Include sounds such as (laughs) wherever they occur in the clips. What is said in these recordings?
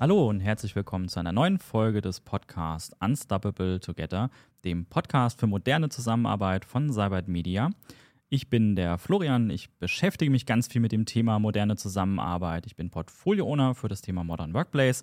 Hallo und herzlich willkommen zu einer neuen Folge des Podcasts Unstoppable Together, dem Podcast für moderne Zusammenarbeit von Cybert Media. Ich bin der Florian, ich beschäftige mich ganz viel mit dem Thema moderne Zusammenarbeit. Ich bin Portfolio-Owner für das Thema Modern Workplace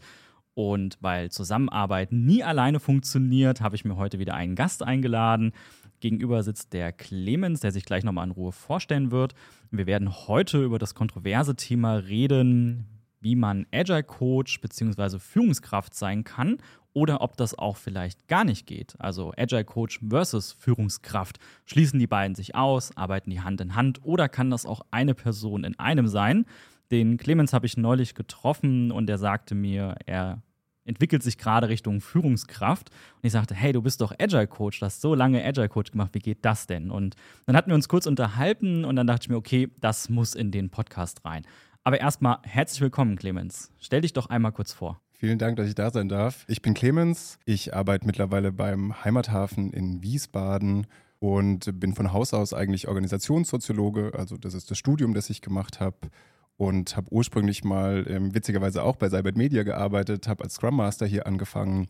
und weil Zusammenarbeit nie alleine funktioniert, habe ich mir heute wieder einen Gast eingeladen. Gegenüber sitzt der Clemens, der sich gleich nochmal in Ruhe vorstellen wird. Wir werden heute über das kontroverse Thema reden, wie man Agile Coach bzw. Führungskraft sein kann oder ob das auch vielleicht gar nicht geht. Also Agile Coach versus Führungskraft. Schließen die beiden sich aus, arbeiten die Hand in Hand oder kann das auch eine Person in einem sein? Den Clemens habe ich neulich getroffen und er sagte mir, er entwickelt sich gerade Richtung Führungskraft. Und ich sagte, hey, du bist doch Agile Coach, du hast so lange Agile Coach gemacht, wie geht das denn? Und dann hatten wir uns kurz unterhalten und dann dachte ich mir, okay, das muss in den Podcast rein. Aber erstmal herzlich willkommen, Clemens. Stell dich doch einmal kurz vor. Vielen Dank, dass ich da sein darf. Ich bin Clemens. Ich arbeite mittlerweile beim Heimathafen in Wiesbaden und bin von Haus aus eigentlich Organisationssoziologe. Also das ist das Studium, das ich gemacht habe. Und habe ursprünglich mal ähm, witzigerweise auch bei Cybert Media gearbeitet, habe als Scrum Master hier angefangen,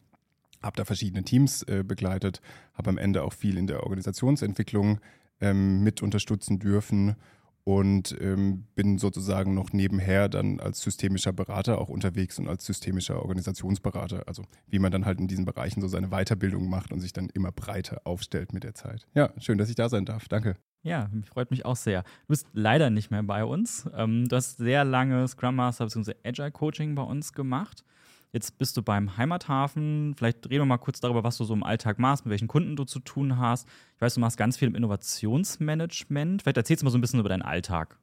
habe da verschiedene Teams äh, begleitet, habe am Ende auch viel in der Organisationsentwicklung ähm, mit unterstützen dürfen und ähm, bin sozusagen noch nebenher dann als systemischer Berater auch unterwegs und als systemischer Organisationsberater. Also wie man dann halt in diesen Bereichen so seine Weiterbildung macht und sich dann immer breiter aufstellt mit der Zeit. Ja, schön, dass ich da sein darf. Danke. Ja, freut mich auch sehr. Du bist leider nicht mehr bei uns. Ähm, du hast sehr lange Scrum Master bzw. Agile Coaching bei uns gemacht. Jetzt bist du beim Heimathafen. Vielleicht reden wir mal kurz darüber, was du so im Alltag machst, mit welchen Kunden du zu tun hast. Ich weiß, du machst ganz viel im Innovationsmanagement. Vielleicht erzählst du mal so ein bisschen über deinen Alltag.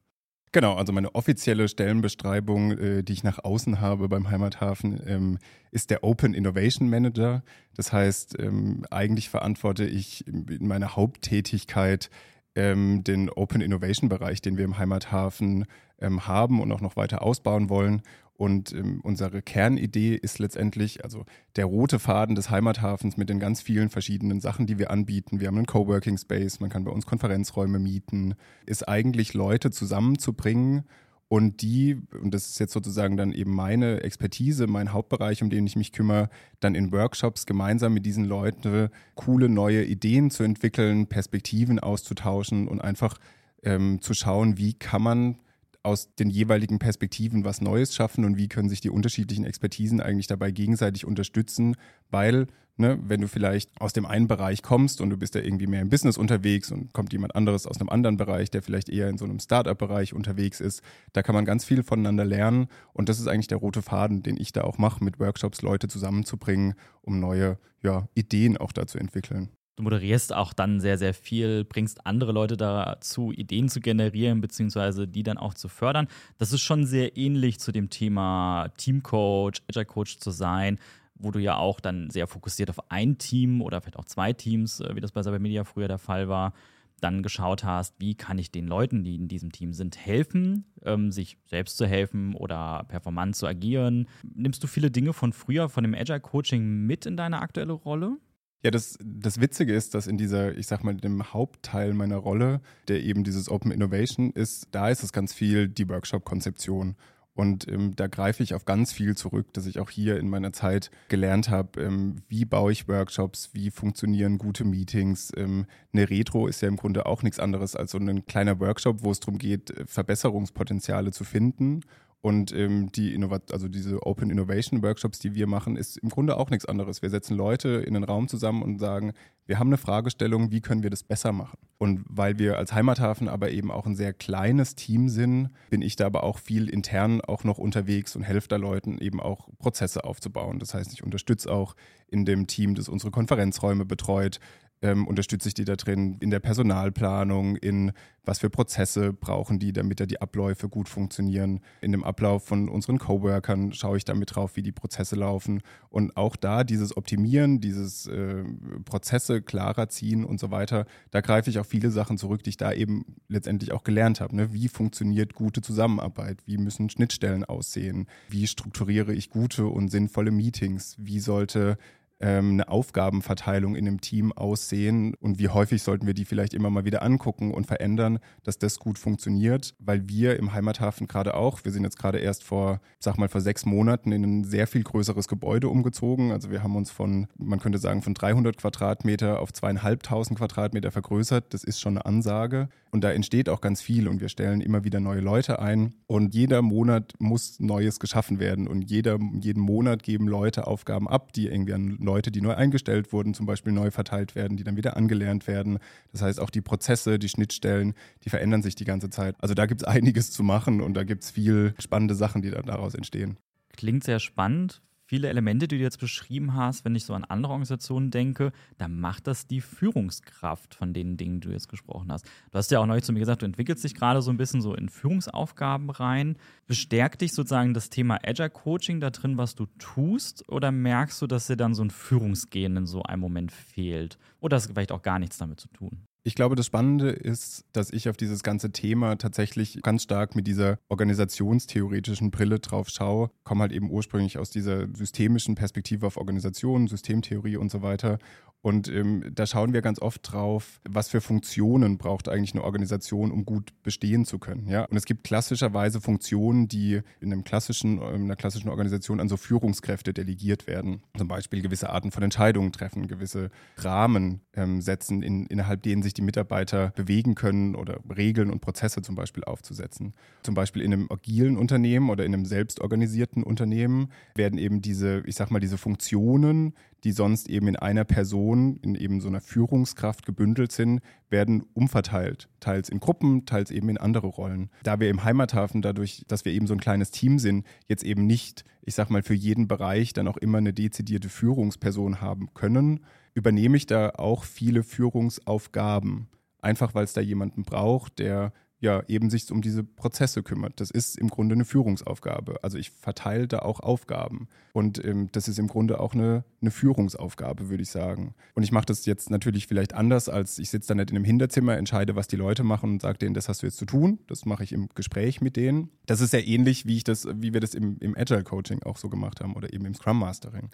Genau, also meine offizielle Stellenbeschreibung, äh, die ich nach außen habe beim Heimathafen, ähm, ist der Open Innovation Manager. Das heißt, ähm, eigentlich verantworte ich in meiner Haupttätigkeit ähm, den Open Innovation Bereich, den wir im Heimathafen haben und auch noch weiter ausbauen wollen. Und ähm, unsere Kernidee ist letztendlich, also der rote Faden des Heimathafens mit den ganz vielen verschiedenen Sachen, die wir anbieten. Wir haben einen Coworking Space, man kann bei uns Konferenzräume mieten, ist eigentlich Leute zusammenzubringen und die, und das ist jetzt sozusagen dann eben meine Expertise, mein Hauptbereich, um den ich mich kümmere, dann in Workshops gemeinsam mit diesen Leuten coole neue Ideen zu entwickeln, Perspektiven auszutauschen und einfach ähm, zu schauen, wie kann man aus den jeweiligen Perspektiven was Neues schaffen und wie können sich die unterschiedlichen Expertisen eigentlich dabei gegenseitig unterstützen, weil Ne, wenn du vielleicht aus dem einen Bereich kommst und du bist da irgendwie mehr im Business unterwegs und kommt jemand anderes aus einem anderen Bereich, der vielleicht eher in so einem Startup-Bereich unterwegs ist, da kann man ganz viel voneinander lernen und das ist eigentlich der rote Faden, den ich da auch mache, mit Workshops Leute zusammenzubringen, um neue ja, Ideen auch da zu entwickeln. Du moderierst auch dann sehr, sehr viel, bringst andere Leute dazu, Ideen zu generieren, beziehungsweise die dann auch zu fördern. Das ist schon sehr ähnlich zu dem Thema Teamcoach, Agile Coach zu sein, wo du ja auch dann sehr fokussiert auf ein Team oder vielleicht auch zwei Teams, äh, wie das bei Cybermedia früher der Fall war, dann geschaut hast, wie kann ich den Leuten, die in diesem Team sind, helfen, ähm, sich selbst zu helfen oder performant zu agieren. Nimmst du viele Dinge von früher, von dem Agile Coaching mit in deine aktuelle Rolle? Ja, das, das Witzige ist, dass in dieser, ich sag mal, dem Hauptteil meiner Rolle, der eben dieses Open Innovation ist, da ist es ganz viel die Workshop-Konzeption. Und ähm, da greife ich auf ganz viel zurück, dass ich auch hier in meiner Zeit gelernt habe, ähm, wie baue ich Workshops, wie funktionieren gute Meetings. Ähm, eine Retro ist ja im Grunde auch nichts anderes als so ein kleiner Workshop, wo es darum geht, Verbesserungspotenziale zu finden und ähm, die Innovat also diese Open Innovation Workshops, die wir machen, ist im Grunde auch nichts anderes. Wir setzen Leute in den Raum zusammen und sagen, wir haben eine Fragestellung, wie können wir das besser machen? Und weil wir als Heimathafen aber eben auch ein sehr kleines Team sind, bin ich da aber auch viel intern auch noch unterwegs und helfe da Leuten eben auch Prozesse aufzubauen. Das heißt, ich unterstütze auch in dem Team, das unsere Konferenzräume betreut, ähm, unterstütze ich die da drin in der Personalplanung, in was für Prozesse brauchen die, damit da die Abläufe gut funktionieren. In dem Ablauf von unseren Coworkern schaue ich damit drauf, wie die Prozesse laufen. Und auch da dieses Optimieren, dieses äh, Prozesse klarer ziehen und so weiter, da greife ich auf viele Sachen zurück, die ich da eben letztendlich auch gelernt habe. Ne? Wie funktioniert gute Zusammenarbeit? Wie müssen Schnittstellen aussehen? Wie strukturiere ich gute und sinnvolle Meetings? Wie sollte ähm, eine Aufgabenverteilung in einem Team aussehen und wie häufig sollten wir die vielleicht immer mal wieder angucken und verändern, dass das gut funktioniert, weil wir im Heimathafen gerade auch, wir sind jetzt gerade erst vor, sag mal, vor sechs Monaten in ein sehr viel größeres Gebäude umgezogen. Also wir haben uns von, man könnte sagen, von 300 Quadratmeter auf zweieinhalbtausend Quadratmeter vergrößert. Das ist schon eine Ansage und da entsteht auch ganz viel und wir stellen immer wieder neue Leute ein und jeder Monat muss Neues geschaffen werden und jeder, jeden Monat geben Leute Aufgaben ab, die irgendwie an Leute, die neu eingestellt wurden, zum Beispiel neu verteilt werden, die dann wieder angelernt werden. Das heißt, auch die Prozesse, die Schnittstellen, die verändern sich die ganze Zeit. Also da gibt es einiges zu machen und da gibt es viel spannende Sachen, die dann daraus entstehen. Klingt sehr spannend viele Elemente, die du jetzt beschrieben hast, wenn ich so an andere Organisationen denke, da macht das die Führungskraft von den Dingen, die du jetzt gesprochen hast. Du hast ja auch neulich zu mir gesagt, du entwickelst dich gerade so ein bisschen so in Führungsaufgaben rein. Bestärkt dich sozusagen das Thema Agile Coaching da drin, was du tust, oder merkst du, dass dir dann so ein Führungsgehen in so einem Moment fehlt? Oder hast du vielleicht auch gar nichts damit zu tun? Ich glaube, das Spannende ist, dass ich auf dieses ganze Thema tatsächlich ganz stark mit dieser organisationstheoretischen Brille drauf schaue. Komme halt eben ursprünglich aus dieser systemischen Perspektive auf Organisationen, Systemtheorie und so weiter und ähm, da schauen wir ganz oft drauf, was für Funktionen braucht eigentlich eine Organisation, um gut bestehen zu können. Ja? Und es gibt klassischerweise Funktionen, die in, einem klassischen, in einer klassischen Organisation an so Führungskräfte delegiert werden. Zum Beispiel gewisse Arten von Entscheidungen treffen, gewisse Rahmen ähm, setzen, in, innerhalb denen sich die Mitarbeiter bewegen können oder Regeln und Prozesse zum Beispiel aufzusetzen. Zum Beispiel in einem agilen Unternehmen oder in einem selbstorganisierten Unternehmen werden eben diese, ich sag mal, diese Funktionen, die sonst eben in einer Person, in eben so einer Führungskraft gebündelt sind, werden umverteilt. Teils in Gruppen, teils eben in andere Rollen. Da wir im Heimathafen dadurch, dass wir eben so ein kleines Team sind, jetzt eben nicht, ich sag mal, für jeden Bereich dann auch immer eine dezidierte Führungsperson haben können, übernehme ich da auch viele Führungsaufgaben. Einfach weil es da jemanden braucht, der ja eben sich um diese Prozesse kümmert. Das ist im Grunde eine Führungsaufgabe. Also ich verteile da auch Aufgaben. Und ähm, das ist im Grunde auch eine, eine Führungsaufgabe, würde ich sagen. Und ich mache das jetzt natürlich vielleicht anders, als ich sitze da nicht in einem Hinterzimmer, entscheide, was die Leute machen und sage denen, das hast du jetzt zu tun. Das mache ich im Gespräch mit denen. Das ist ja ähnlich, wie ich das, wie wir das im, im Agile Coaching auch so gemacht haben oder eben im Scrum Mastering.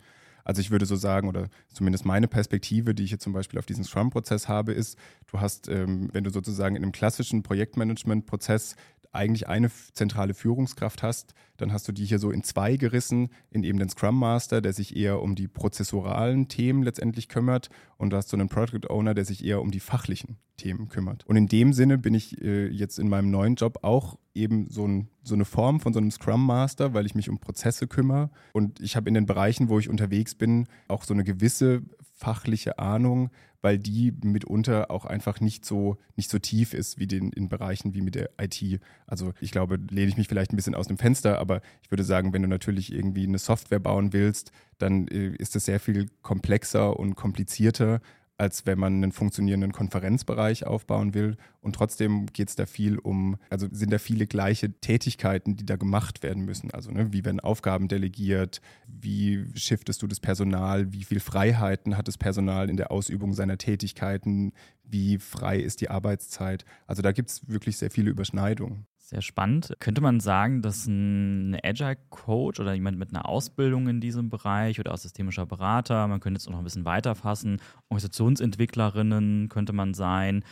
Also ich würde so sagen, oder zumindest meine Perspektive, die ich jetzt zum Beispiel auf diesen Scrum-Prozess habe, ist, du hast, ähm, wenn du sozusagen in einem klassischen Projektmanagement-Prozess eigentlich eine zentrale Führungskraft hast, dann hast du die hier so in zwei gerissen, in eben den Scrum Master, der sich eher um die prozessoralen Themen letztendlich kümmert und du hast so einen Project Owner, der sich eher um die fachlichen Themen kümmert. Und in dem Sinne bin ich äh, jetzt in meinem neuen Job auch eben so, ein, so eine Form von so einem Scrum Master, weil ich mich um Prozesse kümmere und ich habe in den Bereichen, wo ich unterwegs bin, auch so eine gewisse fachliche Ahnung, weil die mitunter auch einfach nicht so, nicht so tief ist wie den, in Bereichen wie mit der IT. Also ich glaube, lehne ich mich vielleicht ein bisschen aus dem Fenster, aber ich würde sagen, wenn du natürlich irgendwie eine Software bauen willst, dann äh, ist es sehr viel komplexer und komplizierter, als wenn man einen funktionierenden Konferenzbereich aufbauen will. Und trotzdem geht es da viel um, also sind da viele gleiche Tätigkeiten, die da gemacht werden müssen. Also ne, wie werden Aufgaben delegiert, wie shiftest du das Personal, wie viel Freiheiten hat das Personal in der Ausübung seiner Tätigkeiten, wie frei ist die Arbeitszeit. Also da gibt es wirklich sehr viele Überschneidungen. Sehr spannend. Könnte man sagen, dass ein Agile Coach oder jemand mit einer Ausbildung in diesem Bereich oder auch systemischer Berater, man könnte jetzt noch ein bisschen weiter fassen, Organisationsentwicklerinnen könnte man sein,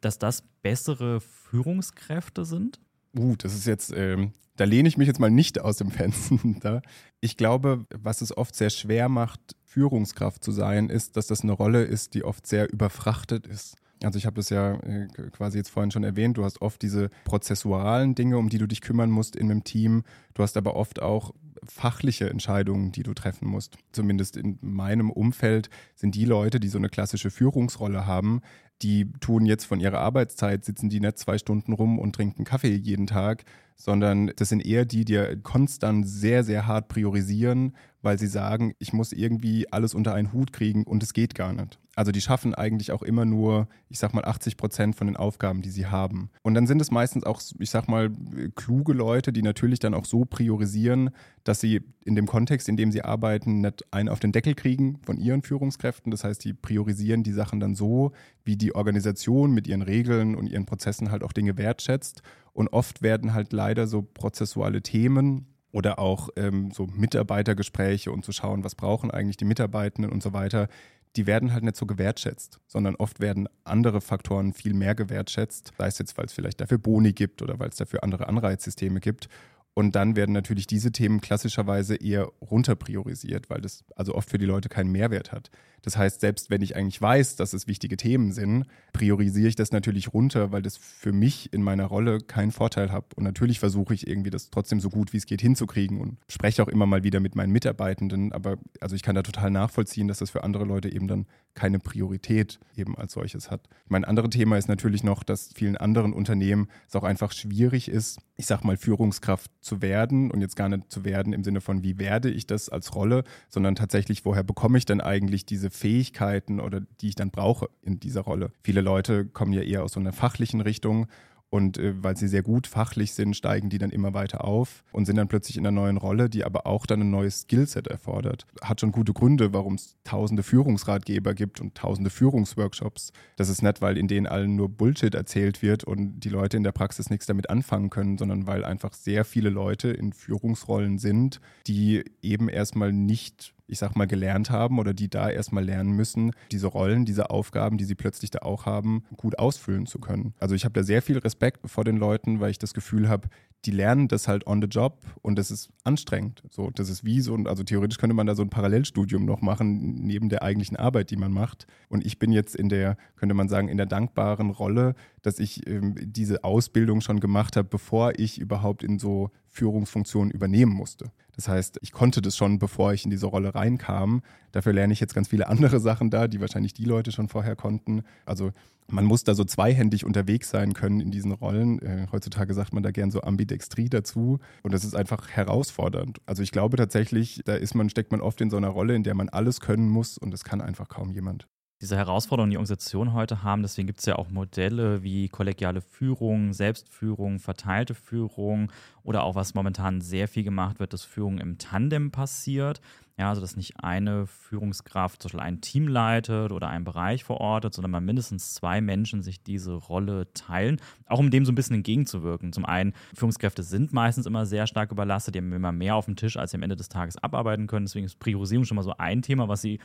dass das bessere Führungskräfte sind? Uh, das ist jetzt, ähm, da lehne ich mich jetzt mal nicht aus dem (laughs) Fenster. Ich glaube, was es oft sehr schwer macht, Führungskraft zu sein, ist, dass das eine Rolle ist, die oft sehr überfrachtet ist. Also ich habe das ja äh, quasi jetzt vorhin schon erwähnt, du hast oft diese prozessualen Dinge, um die du dich kümmern musst in einem Team. Du hast aber oft auch fachliche Entscheidungen, die du treffen musst. Zumindest in meinem Umfeld sind die Leute, die so eine klassische Führungsrolle haben, die tun jetzt von ihrer Arbeitszeit, sitzen die nicht zwei Stunden rum und trinken Kaffee jeden Tag, sondern das sind eher die, die konstant sehr, sehr hart priorisieren, weil sie sagen, ich muss irgendwie alles unter einen Hut kriegen und es geht gar nicht. Also die schaffen eigentlich auch immer nur, ich sag mal, 80 Prozent von den Aufgaben, die sie haben. Und dann sind es meistens auch, ich sag mal, kluge Leute, die natürlich dann auch so priorisieren, dass sie in dem Kontext, in dem sie arbeiten, nicht einen auf den Deckel kriegen von ihren Führungskräften. Das heißt, die priorisieren die Sachen dann so, wie die Organisation mit ihren Regeln und ihren Prozessen halt auch Dinge wertschätzt. Und oft werden halt leider so prozessuale Themen oder auch ähm, so Mitarbeitergespräche und zu schauen, was brauchen eigentlich die Mitarbeitenden und so weiter, die werden halt nicht so gewertschätzt, sondern oft werden andere Faktoren viel mehr gewertschätzt, sei es jetzt, weil es vielleicht dafür Boni gibt oder weil es dafür andere Anreizsysteme gibt. Und dann werden natürlich diese Themen klassischerweise eher runterpriorisiert, weil das also oft für die Leute keinen Mehrwert hat. Das heißt, selbst wenn ich eigentlich weiß, dass es wichtige Themen sind, priorisiere ich das natürlich runter, weil das für mich in meiner Rolle keinen Vorteil hat. Und natürlich versuche ich irgendwie das trotzdem so gut wie es geht hinzukriegen und spreche auch immer mal wieder mit meinen Mitarbeitenden. Aber also ich kann da total nachvollziehen, dass das für andere Leute eben dann keine Priorität eben als solches hat. Mein anderes Thema ist natürlich noch, dass vielen anderen Unternehmen es auch einfach schwierig ist, ich sag mal, Führungskraft zu werden und jetzt gar nicht zu werden im Sinne von, wie werde ich das als Rolle, sondern tatsächlich, woher bekomme ich denn eigentlich diese Fähigkeiten oder die ich dann brauche in dieser Rolle. Viele Leute kommen ja eher aus so einer fachlichen Richtung und äh, weil sie sehr gut fachlich sind, steigen die dann immer weiter auf und sind dann plötzlich in einer neuen Rolle, die aber auch dann ein neues Skillset erfordert. Hat schon gute Gründe, warum es tausende Führungsratgeber gibt und tausende Führungsworkshops. Das ist nicht, weil in denen allen nur Bullshit erzählt wird und die Leute in der Praxis nichts damit anfangen können, sondern weil einfach sehr viele Leute in Führungsrollen sind, die eben erstmal nicht ich sag mal, gelernt haben oder die da erstmal lernen müssen, diese Rollen, diese Aufgaben, die sie plötzlich da auch haben, gut ausfüllen zu können. Also ich habe da sehr viel Respekt vor den Leuten, weil ich das Gefühl habe, die lernen das halt on the job und das ist anstrengend. So, das ist wie so, also theoretisch könnte man da so ein Parallelstudium noch machen, neben der eigentlichen Arbeit, die man macht. Und ich bin jetzt in der, könnte man sagen, in der dankbaren Rolle, dass ich ähm, diese Ausbildung schon gemacht habe, bevor ich überhaupt in so Führungsfunktionen übernehmen musste. Das heißt, ich konnte das schon, bevor ich in diese Rolle reinkam. Dafür lerne ich jetzt ganz viele (laughs) andere Sachen da, die wahrscheinlich die Leute schon vorher konnten. Also man muss da so zweihändig unterwegs sein können in diesen Rollen. Äh, heutzutage sagt man da gern so Ambidextrie dazu. Und das ist einfach herausfordernd. Also ich glaube tatsächlich, da ist man, steckt man oft in so einer Rolle, in der man alles können muss und das kann einfach kaum jemand diese Herausforderungen, die Organisationen heute haben. Deswegen gibt es ja auch Modelle wie kollegiale Führung, Selbstführung, verteilte Führung oder auch was momentan sehr viel gemacht wird, dass Führung im Tandem passiert. Ja, also dass nicht eine Führungskraft zum Beispiel ein Team leitet oder einen Bereich verortet, sondern man mindestens zwei Menschen sich diese Rolle teilen, auch um dem so ein bisschen entgegenzuwirken. Zum einen, Führungskräfte sind meistens immer sehr stark überlastet, die haben immer mehr auf dem Tisch, als sie am Ende des Tages abarbeiten können. Deswegen ist Priorisierung schon mal so ein Thema, was sie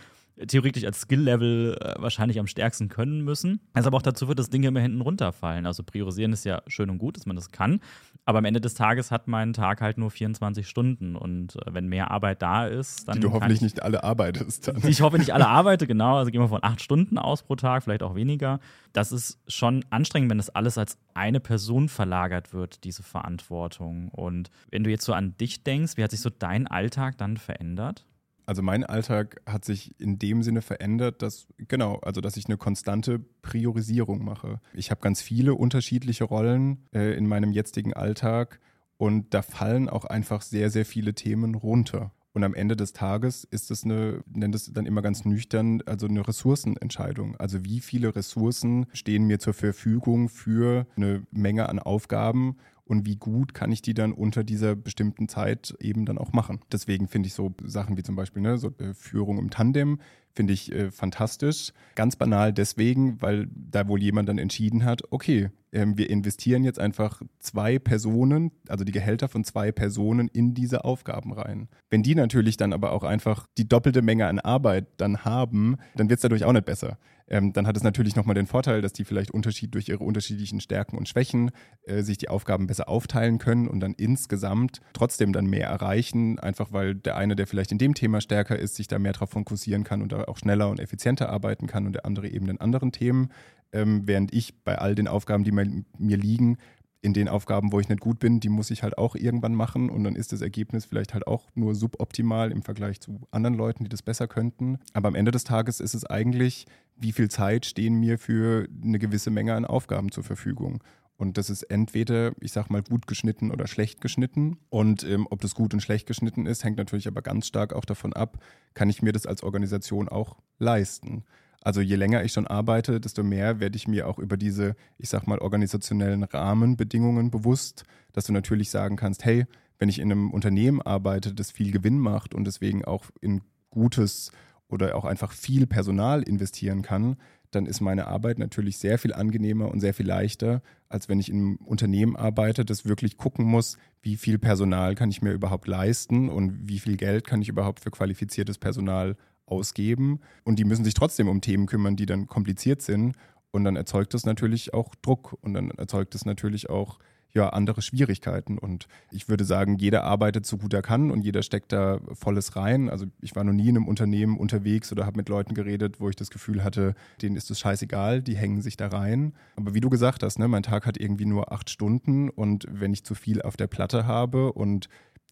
theoretisch als Skill-Level äh, wahrscheinlich am stärksten können müssen. Was aber auch dazu führt, dass Dinge immer hinten runterfallen. Also priorisieren ist ja schön und gut, dass man das kann. Aber am Ende des Tages hat mein Tag halt nur 24 Stunden. Und äh, wenn mehr Arbeit da ist, dann. Die du hoffentlich ich, nicht alle arbeitest. Dann. Die ich hoffe nicht alle arbeite, genau. Also gehen wir von acht Stunden aus pro Tag, vielleicht auch weniger. Das ist schon anstrengend, wenn das alles als eine Person verlagert wird, diese Verantwortung. Und wenn du jetzt so an dich denkst, wie hat sich so dein Alltag dann verändert? Also mein Alltag hat sich in dem Sinne verändert, dass genau, also dass ich eine konstante Priorisierung mache. Ich habe ganz viele unterschiedliche Rollen äh, in meinem jetzigen Alltag und da fallen auch einfach sehr, sehr viele Themen runter. Und am Ende des Tages ist es eine, nennt es dann immer ganz nüchtern, also eine Ressourcenentscheidung. Also wie viele Ressourcen stehen mir zur Verfügung für eine Menge an Aufgaben und wie gut kann ich die dann unter dieser bestimmten Zeit eben dann auch machen. Deswegen finde ich so Sachen wie zum Beispiel ne, so äh, Führung im Tandem finde ich äh, fantastisch. Ganz banal deswegen, weil da wohl jemand dann entschieden hat, okay, ähm, wir investieren jetzt einfach zwei Personen, also die Gehälter von zwei Personen in diese Aufgaben rein. Wenn die natürlich dann aber auch einfach die doppelte Menge an Arbeit dann haben, dann wird es dadurch auch nicht besser. Ähm, dann hat es natürlich nochmal den Vorteil, dass die vielleicht Unterschied durch ihre unterschiedlichen Stärken und Schwächen äh, sich die Aufgaben besser aufteilen können und dann insgesamt trotzdem dann mehr erreichen, einfach weil der eine, der vielleicht in dem Thema stärker ist, sich da mehr darauf fokussieren kann und da auch schneller und effizienter arbeiten kann und der andere eben in anderen Themen. Ähm, während ich bei all den Aufgaben, die mir, mir liegen, in den Aufgaben, wo ich nicht gut bin, die muss ich halt auch irgendwann machen und dann ist das Ergebnis vielleicht halt auch nur suboptimal im Vergleich zu anderen Leuten, die das besser könnten. Aber am Ende des Tages ist es eigentlich, wie viel Zeit stehen mir für eine gewisse Menge an Aufgaben zur Verfügung. Und das ist entweder, ich sag mal, gut geschnitten oder schlecht geschnitten. Und ähm, ob das gut und schlecht geschnitten ist, hängt natürlich aber ganz stark auch davon ab, kann ich mir das als Organisation auch leisten. Also je länger ich schon arbeite, desto mehr werde ich mir auch über diese, ich sag mal, organisationellen Rahmenbedingungen bewusst, dass du natürlich sagen kannst, hey, wenn ich in einem Unternehmen arbeite, das viel Gewinn macht und deswegen auch in gutes oder auch einfach viel Personal investieren kann, dann ist meine Arbeit natürlich sehr viel angenehmer und sehr viel leichter, als wenn ich in einem Unternehmen arbeite, das wirklich gucken muss, wie viel Personal kann ich mir überhaupt leisten und wie viel Geld kann ich überhaupt für qualifiziertes Personal ausgeben. Und die müssen sich trotzdem um Themen kümmern, die dann kompliziert sind. Und dann erzeugt das natürlich auch Druck und dann erzeugt es natürlich auch ja andere Schwierigkeiten. Und ich würde sagen, jeder arbeitet so gut er kann und jeder steckt da volles rein. Also ich war noch nie in einem Unternehmen unterwegs oder habe mit Leuten geredet, wo ich das Gefühl hatte, denen ist es scheißegal, die hängen sich da rein. Aber wie du gesagt hast, ne, mein Tag hat irgendwie nur acht Stunden und wenn ich zu viel auf der Platte habe und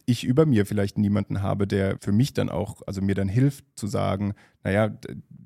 ich über mir vielleicht niemanden habe, der für mich dann auch, also mir dann hilft zu sagen, naja,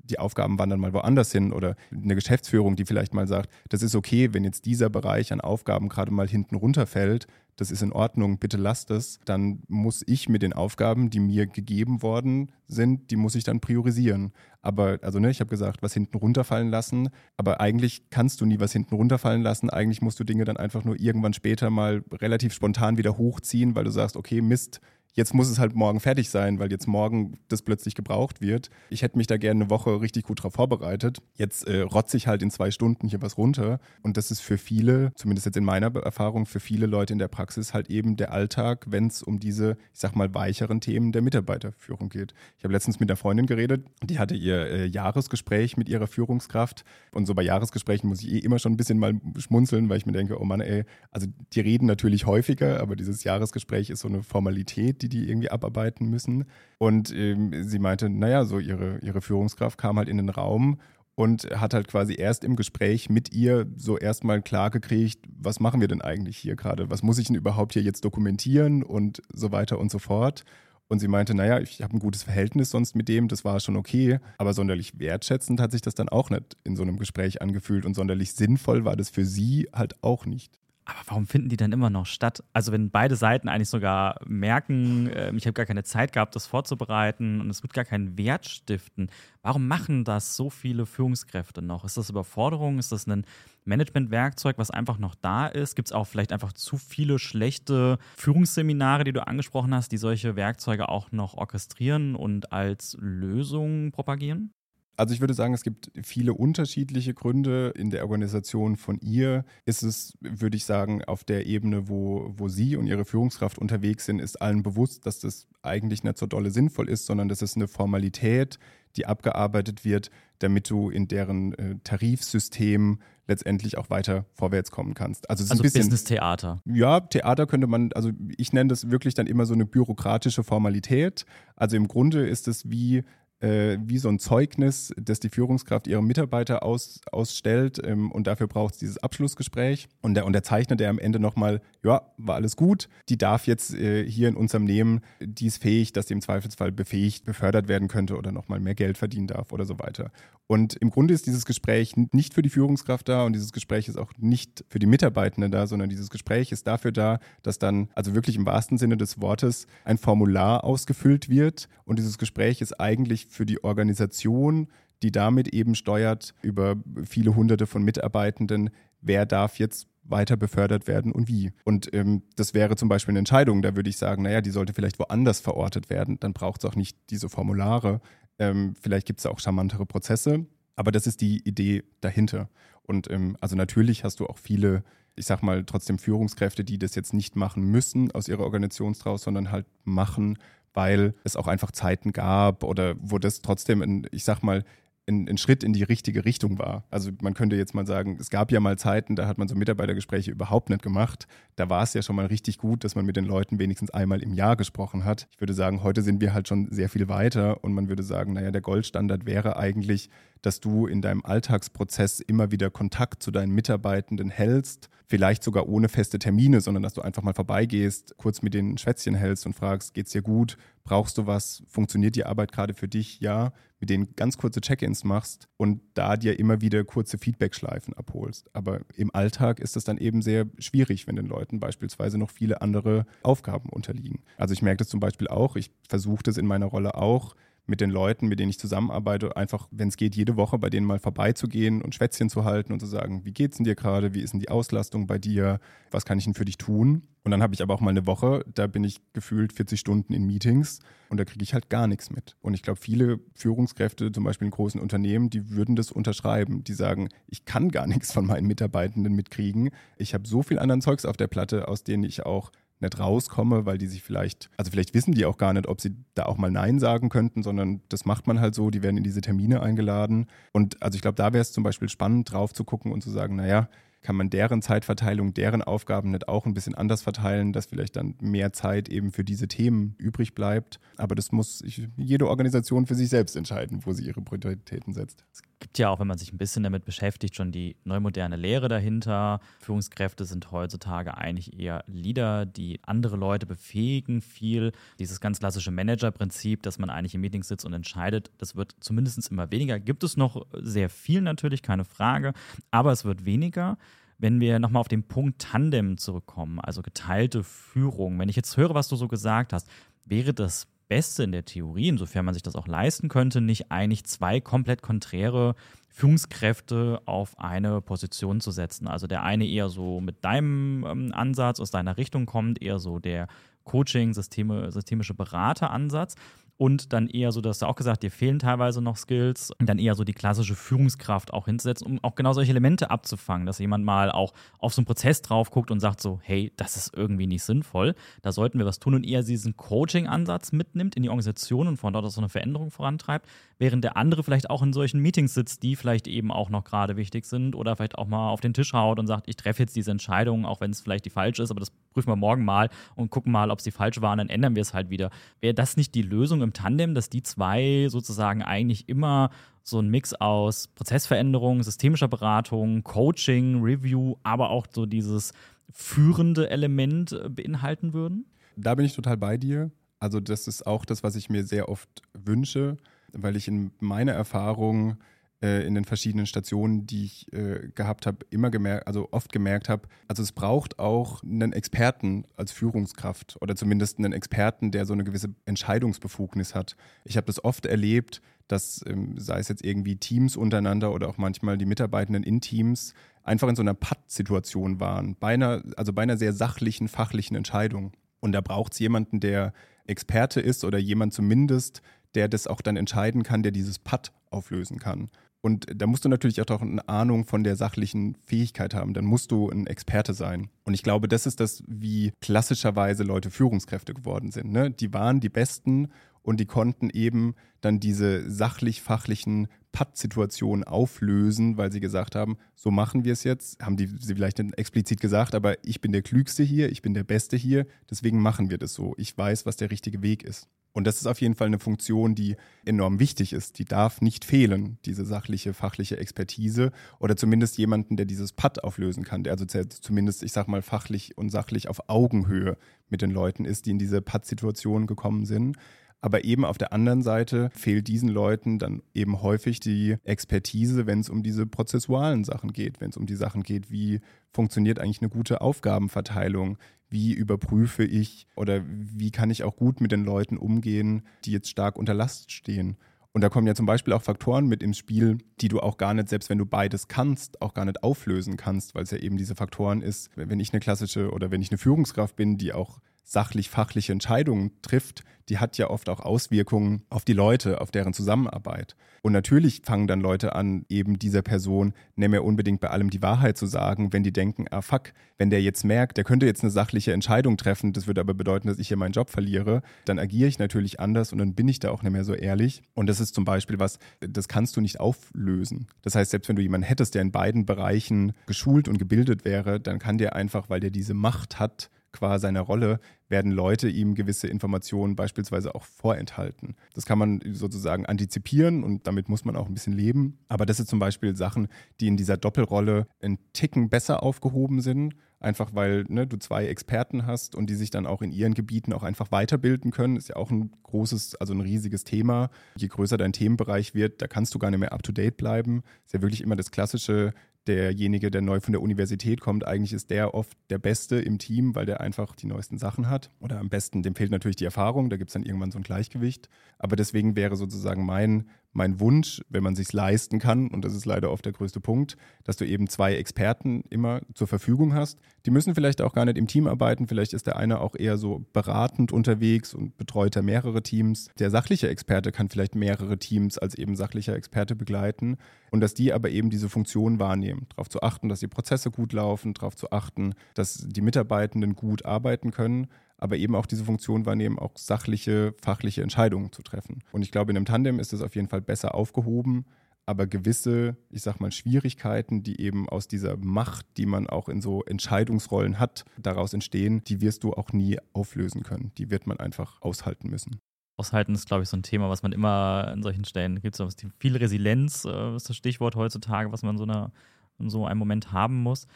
die Aufgaben wandern mal woanders hin oder eine Geschäftsführung, die vielleicht mal sagt, das ist okay, wenn jetzt dieser Bereich an Aufgaben gerade mal hinten runterfällt, das ist in Ordnung, bitte lasst es, dann muss ich mit den Aufgaben, die mir gegeben worden sind, die muss ich dann priorisieren. Aber, also ne, ich habe gesagt, was hinten runterfallen lassen, aber eigentlich kannst du nie was hinten runterfallen lassen. Eigentlich musst du Dinge dann einfach nur irgendwann später mal relativ spontan wieder hochziehen, weil du sagst, okay, Mist, Jetzt muss es halt morgen fertig sein, weil jetzt morgen das plötzlich gebraucht wird. Ich hätte mich da gerne eine Woche richtig gut drauf vorbereitet. Jetzt äh, rotze ich halt in zwei Stunden hier was runter. Und das ist für viele, zumindest jetzt in meiner Erfahrung, für viele Leute in der Praxis halt eben der Alltag, wenn es um diese, ich sag mal, weicheren Themen der Mitarbeiterführung geht. Ich habe letztens mit einer Freundin geredet, die hatte ihr äh, Jahresgespräch mit ihrer Führungskraft. Und so bei Jahresgesprächen muss ich eh immer schon ein bisschen mal schmunzeln, weil ich mir denke, oh Mann, ey, also die reden natürlich häufiger, aber dieses Jahresgespräch ist so eine Formalität die die irgendwie abarbeiten müssen. Und ähm, sie meinte, naja, so ihre, ihre Führungskraft kam halt in den Raum und hat halt quasi erst im Gespräch mit ihr so erstmal klar gekriegt, was machen wir denn eigentlich hier gerade? Was muss ich denn überhaupt hier jetzt dokumentieren und so weiter und so fort? Und sie meinte, naja, ich habe ein gutes Verhältnis sonst mit dem, das war schon okay, aber sonderlich wertschätzend hat sich das dann auch nicht in so einem Gespräch angefühlt und sonderlich sinnvoll war das für sie halt auch nicht. Aber warum finden die dann immer noch statt? Also wenn beide Seiten eigentlich sogar merken, äh, ich habe gar keine Zeit gehabt, das vorzubereiten und es wird gar keinen Wert stiften. Warum machen das so viele Führungskräfte noch? Ist das Überforderung? Ist das ein Managementwerkzeug, was einfach noch da ist? Gibt es auch vielleicht einfach zu viele schlechte Führungsseminare, die du angesprochen hast, die solche Werkzeuge auch noch orchestrieren und als Lösung propagieren? Also ich würde sagen, es gibt viele unterschiedliche Gründe. In der Organisation von ihr ist es, würde ich sagen, auf der Ebene, wo, wo sie und ihre Führungskraft unterwegs sind, ist allen bewusst, dass das eigentlich nicht so dolle sinnvoll ist, sondern das ist eine Formalität, die abgearbeitet wird, damit du in deren äh, Tarifsystem letztendlich auch weiter vorwärts kommen kannst. Also, also Business-Theater. Ja, Theater könnte man, also ich nenne das wirklich dann immer so eine bürokratische Formalität. Also im Grunde ist es wie äh, wie so ein Zeugnis, das die Führungskraft ihrem Mitarbeiter aus, ausstellt. Ähm, und dafür braucht es dieses Abschlussgespräch. Und der Unterzeichner, der am Ende nochmal, ja, war alles gut, die darf jetzt äh, hier in unserem Nehmen, die ist fähig, dass sie im Zweifelsfall befähigt, befördert werden könnte oder nochmal mehr Geld verdienen darf oder so weiter. Und im Grunde ist dieses Gespräch nicht für die Führungskraft da und dieses Gespräch ist auch nicht für die Mitarbeitenden da, sondern dieses Gespräch ist dafür da, dass dann, also wirklich im wahrsten Sinne des Wortes, ein Formular ausgefüllt wird. Und dieses Gespräch ist eigentlich für die Organisation, die damit eben steuert über viele hunderte von Mitarbeitenden, wer darf jetzt weiter befördert werden und wie. Und ähm, das wäre zum Beispiel eine Entscheidung, da würde ich sagen, naja, die sollte vielleicht woanders verortet werden, dann braucht es auch nicht diese Formulare. Ähm, vielleicht gibt es auch charmantere Prozesse, aber das ist die Idee dahinter. Und ähm, also natürlich hast du auch viele, ich sag mal, trotzdem Führungskräfte, die das jetzt nicht machen müssen aus ihrer Organisationsdraus, sondern halt machen, weil es auch einfach Zeiten gab oder wo das trotzdem, ein, ich sag mal, ein, ein, Schritt in die richtige Richtung war. Also man könnte jetzt mal sagen, es gab ja mal Zeiten, da hat man so Mitarbeitergespräche überhaupt nicht gemacht. Da war es ja schon mal richtig gut, dass man mit den Leuten wenigstens einmal im Jahr gesprochen hat. Ich würde sagen, heute sind wir halt schon sehr viel weiter und man würde sagen, naja, der Goldstandard wäre eigentlich, dass du in deinem Alltagsprozess immer wieder Kontakt zu deinen Mitarbeitenden hältst, vielleicht sogar ohne feste Termine, sondern dass du einfach mal vorbeigehst, kurz mit denen Schwätzchen hältst und fragst, geht's dir gut? Brauchst du was? Funktioniert die Arbeit gerade für dich? Ja, mit denen ganz kurze Check-ins machst und da dir immer wieder kurze Feedback-Schleifen abholst. Aber im Alltag ist es dann eben sehr schwierig, wenn den Leuten beispielsweise noch viele andere Aufgaben unterliegen. Also ich merke das zum Beispiel auch, ich versuche das in meiner Rolle auch, mit den Leuten, mit denen ich zusammenarbeite, einfach, wenn es geht, jede Woche bei denen mal vorbeizugehen und Schwätzchen zu halten und zu sagen, wie geht's denn dir gerade, wie ist denn die Auslastung bei dir, was kann ich denn für dich tun? Und dann habe ich aber auch mal eine Woche, da bin ich gefühlt 40 Stunden in Meetings und da kriege ich halt gar nichts mit. Und ich glaube, viele Führungskräfte, zum Beispiel in großen Unternehmen, die würden das unterschreiben. Die sagen, ich kann gar (laughs) nichts von meinen Mitarbeitenden mitkriegen. Ich habe so viel anderen Zeugs auf der Platte, aus denen ich auch nicht rauskomme, weil die sich vielleicht, also vielleicht wissen die auch gar nicht, ob sie da auch mal Nein sagen könnten, sondern das macht man halt so, die werden in diese Termine eingeladen. Und also ich glaube, da wäre es zum Beispiel spannend, drauf zu gucken und zu sagen, naja, kann man deren Zeitverteilung, deren Aufgaben nicht auch ein bisschen anders verteilen, dass vielleicht dann mehr Zeit eben für diese Themen übrig bleibt. Aber das muss jede Organisation für sich selbst entscheiden, wo sie ihre Prioritäten setzt. Es gibt ja auch, wenn man sich ein bisschen damit beschäftigt, schon die neumoderne Lehre dahinter. Führungskräfte sind heutzutage eigentlich eher Leader, die andere Leute befähigen. Viel dieses ganz klassische Managerprinzip, dass man eigentlich im Meeting sitzt und entscheidet, das wird zumindest immer weniger. Gibt es noch sehr viel natürlich, keine Frage, aber es wird weniger. Wenn wir nochmal auf den Punkt Tandem zurückkommen, also geteilte Führung, wenn ich jetzt höre, was du so gesagt hast, wäre das Beste in der Theorie, insofern man sich das auch leisten könnte, nicht eigentlich zwei komplett konträre Führungskräfte auf eine Position zu setzen. Also der eine eher so mit deinem ähm, Ansatz aus deiner Richtung kommt, eher so der Coaching, systemische Berateransatz und dann eher so, dass du auch gesagt, dir fehlen teilweise noch Skills, dann eher so die klassische Führungskraft auch hinzusetzen, um auch genau solche Elemente abzufangen, dass jemand mal auch auf so einen Prozess drauf guckt und sagt so, hey, das ist irgendwie nicht sinnvoll, da sollten wir was tun. Und eher diesen Coaching-Ansatz mitnimmt in die Organisation und von dort aus so eine Veränderung vorantreibt, während der andere vielleicht auch in solchen Meetings sitzt, die vielleicht eben auch noch gerade wichtig sind oder vielleicht auch mal auf den Tisch haut und sagt, ich treffe jetzt diese Entscheidung, auch wenn es vielleicht die falsche ist, aber das prüfen wir morgen mal und gucken mal, ob sie falsch waren, dann ändern wir es halt wieder. Wäre das nicht die Lösung im Tandem, dass die zwei sozusagen eigentlich immer so ein Mix aus Prozessveränderung, systemischer Beratung, Coaching, Review, aber auch so dieses führende Element äh, beinhalten würden? Da bin ich total bei dir. Also das ist auch das, was ich mir sehr oft wünsche, weil ich in meiner Erfahrung äh, in den verschiedenen Stationen, die ich äh, gehabt habe, immer gemerkt, also oft gemerkt habe, also es braucht auch einen Experten als Führungskraft oder zumindest einen Experten, der so eine gewisse Entscheidungsbefugnis hat. Ich habe das oft erlebt, dass ähm, sei es jetzt irgendwie Teams untereinander oder auch manchmal die Mitarbeitenden in Teams einfach in so einer Patt-Situation waren, bei einer, also bei einer sehr sachlichen, fachlichen Entscheidung. Und da braucht es jemanden, der Experte ist oder jemand zumindest, der das auch dann entscheiden kann, der dieses Patt auflösen kann. Und da musst du natürlich auch eine Ahnung von der sachlichen Fähigkeit haben. Dann musst du ein Experte sein. Und ich glaube, das ist das, wie klassischerweise Leute Führungskräfte geworden sind. Ne? Die waren die Besten und die konnten eben dann diese sachlich-fachlichen Patt-Situationen auflösen, weil sie gesagt haben, so machen wir es jetzt. Haben die sie vielleicht nicht explizit gesagt, aber ich bin der Klügste hier, ich bin der Beste hier, deswegen machen wir das so. Ich weiß, was der richtige Weg ist. Und das ist auf jeden Fall eine Funktion, die enorm wichtig ist. Die darf nicht fehlen, diese sachliche, fachliche Expertise oder zumindest jemanden, der dieses Pad auflösen kann, der also zumindest, ich sag mal, fachlich und sachlich auf Augenhöhe mit den Leuten ist, die in diese Pad-Situation gekommen sind. Aber eben auf der anderen Seite fehlt diesen Leuten dann eben häufig die Expertise, wenn es um diese prozessualen Sachen geht, wenn es um die Sachen geht, wie funktioniert eigentlich eine gute Aufgabenverteilung, wie überprüfe ich oder wie kann ich auch gut mit den Leuten umgehen, die jetzt stark unter Last stehen. Und da kommen ja zum Beispiel auch Faktoren mit ins Spiel, die du auch gar nicht, selbst wenn du beides kannst, auch gar nicht auflösen kannst, weil es ja eben diese Faktoren ist, wenn ich eine klassische oder wenn ich eine Führungskraft bin, die auch sachlich-fachliche Entscheidungen trifft, die hat ja oft auch Auswirkungen auf die Leute, auf deren Zusammenarbeit. Und natürlich fangen dann Leute an, eben dieser Person nicht mehr unbedingt bei allem die Wahrheit zu sagen, wenn die denken, ah fuck, wenn der jetzt merkt, der könnte jetzt eine sachliche Entscheidung treffen, das würde aber bedeuten, dass ich hier meinen Job verliere, dann agiere ich natürlich anders und dann bin ich da auch nicht mehr so ehrlich. Und das ist zum Beispiel was, das kannst du nicht auflösen. Das heißt, selbst wenn du jemanden hättest, der in beiden Bereichen geschult und gebildet wäre, dann kann der einfach, weil der diese Macht hat, qua seiner Rolle werden Leute ihm gewisse Informationen beispielsweise auch vorenthalten. Das kann man sozusagen antizipieren und damit muss man auch ein bisschen leben. Aber das sind zum Beispiel Sachen, die in dieser Doppelrolle ein Ticken besser aufgehoben sind. Einfach weil ne, du zwei Experten hast und die sich dann auch in ihren Gebieten auch einfach weiterbilden können. Ist ja auch ein großes, also ein riesiges Thema. Je größer dein Themenbereich wird, da kannst du gar nicht mehr up to date bleiben. Ist ja wirklich immer das klassische derjenige, der neu von der Universität kommt, eigentlich ist der oft der Beste im Team, weil der einfach die neuesten Sachen hat. Oder am besten, dem fehlt natürlich die Erfahrung, da gibt es dann irgendwann so ein Gleichgewicht. Aber deswegen wäre sozusagen mein, mein Wunsch, wenn man sich leisten kann, und das ist leider oft der größte Punkt, dass du eben zwei Experten immer zur Verfügung hast. Die müssen vielleicht auch gar nicht im Team arbeiten, vielleicht ist der eine auch eher so beratend unterwegs und betreut er mehrere Teams. Der sachliche Experte kann vielleicht mehrere Teams als eben sachlicher Experte begleiten. Und dass die aber eben diese Funktion wahrnehmen, darauf zu achten, dass die Prozesse gut laufen, darauf zu achten, dass die Mitarbeitenden gut arbeiten können aber eben auch diese Funktion wahrnehmen, auch sachliche, fachliche Entscheidungen zu treffen. Und ich glaube, in einem Tandem ist es auf jeden Fall besser aufgehoben, aber gewisse, ich sag mal, Schwierigkeiten, die eben aus dieser Macht, die man auch in so Entscheidungsrollen hat, daraus entstehen, die wirst du auch nie auflösen können. Die wird man einfach aushalten müssen. Aushalten ist, glaube ich, so ein Thema, was man immer an solchen Stellen gibt. So viel Resilienz äh, ist das Stichwort heutzutage, was man so, einer, in so einem Moment haben muss.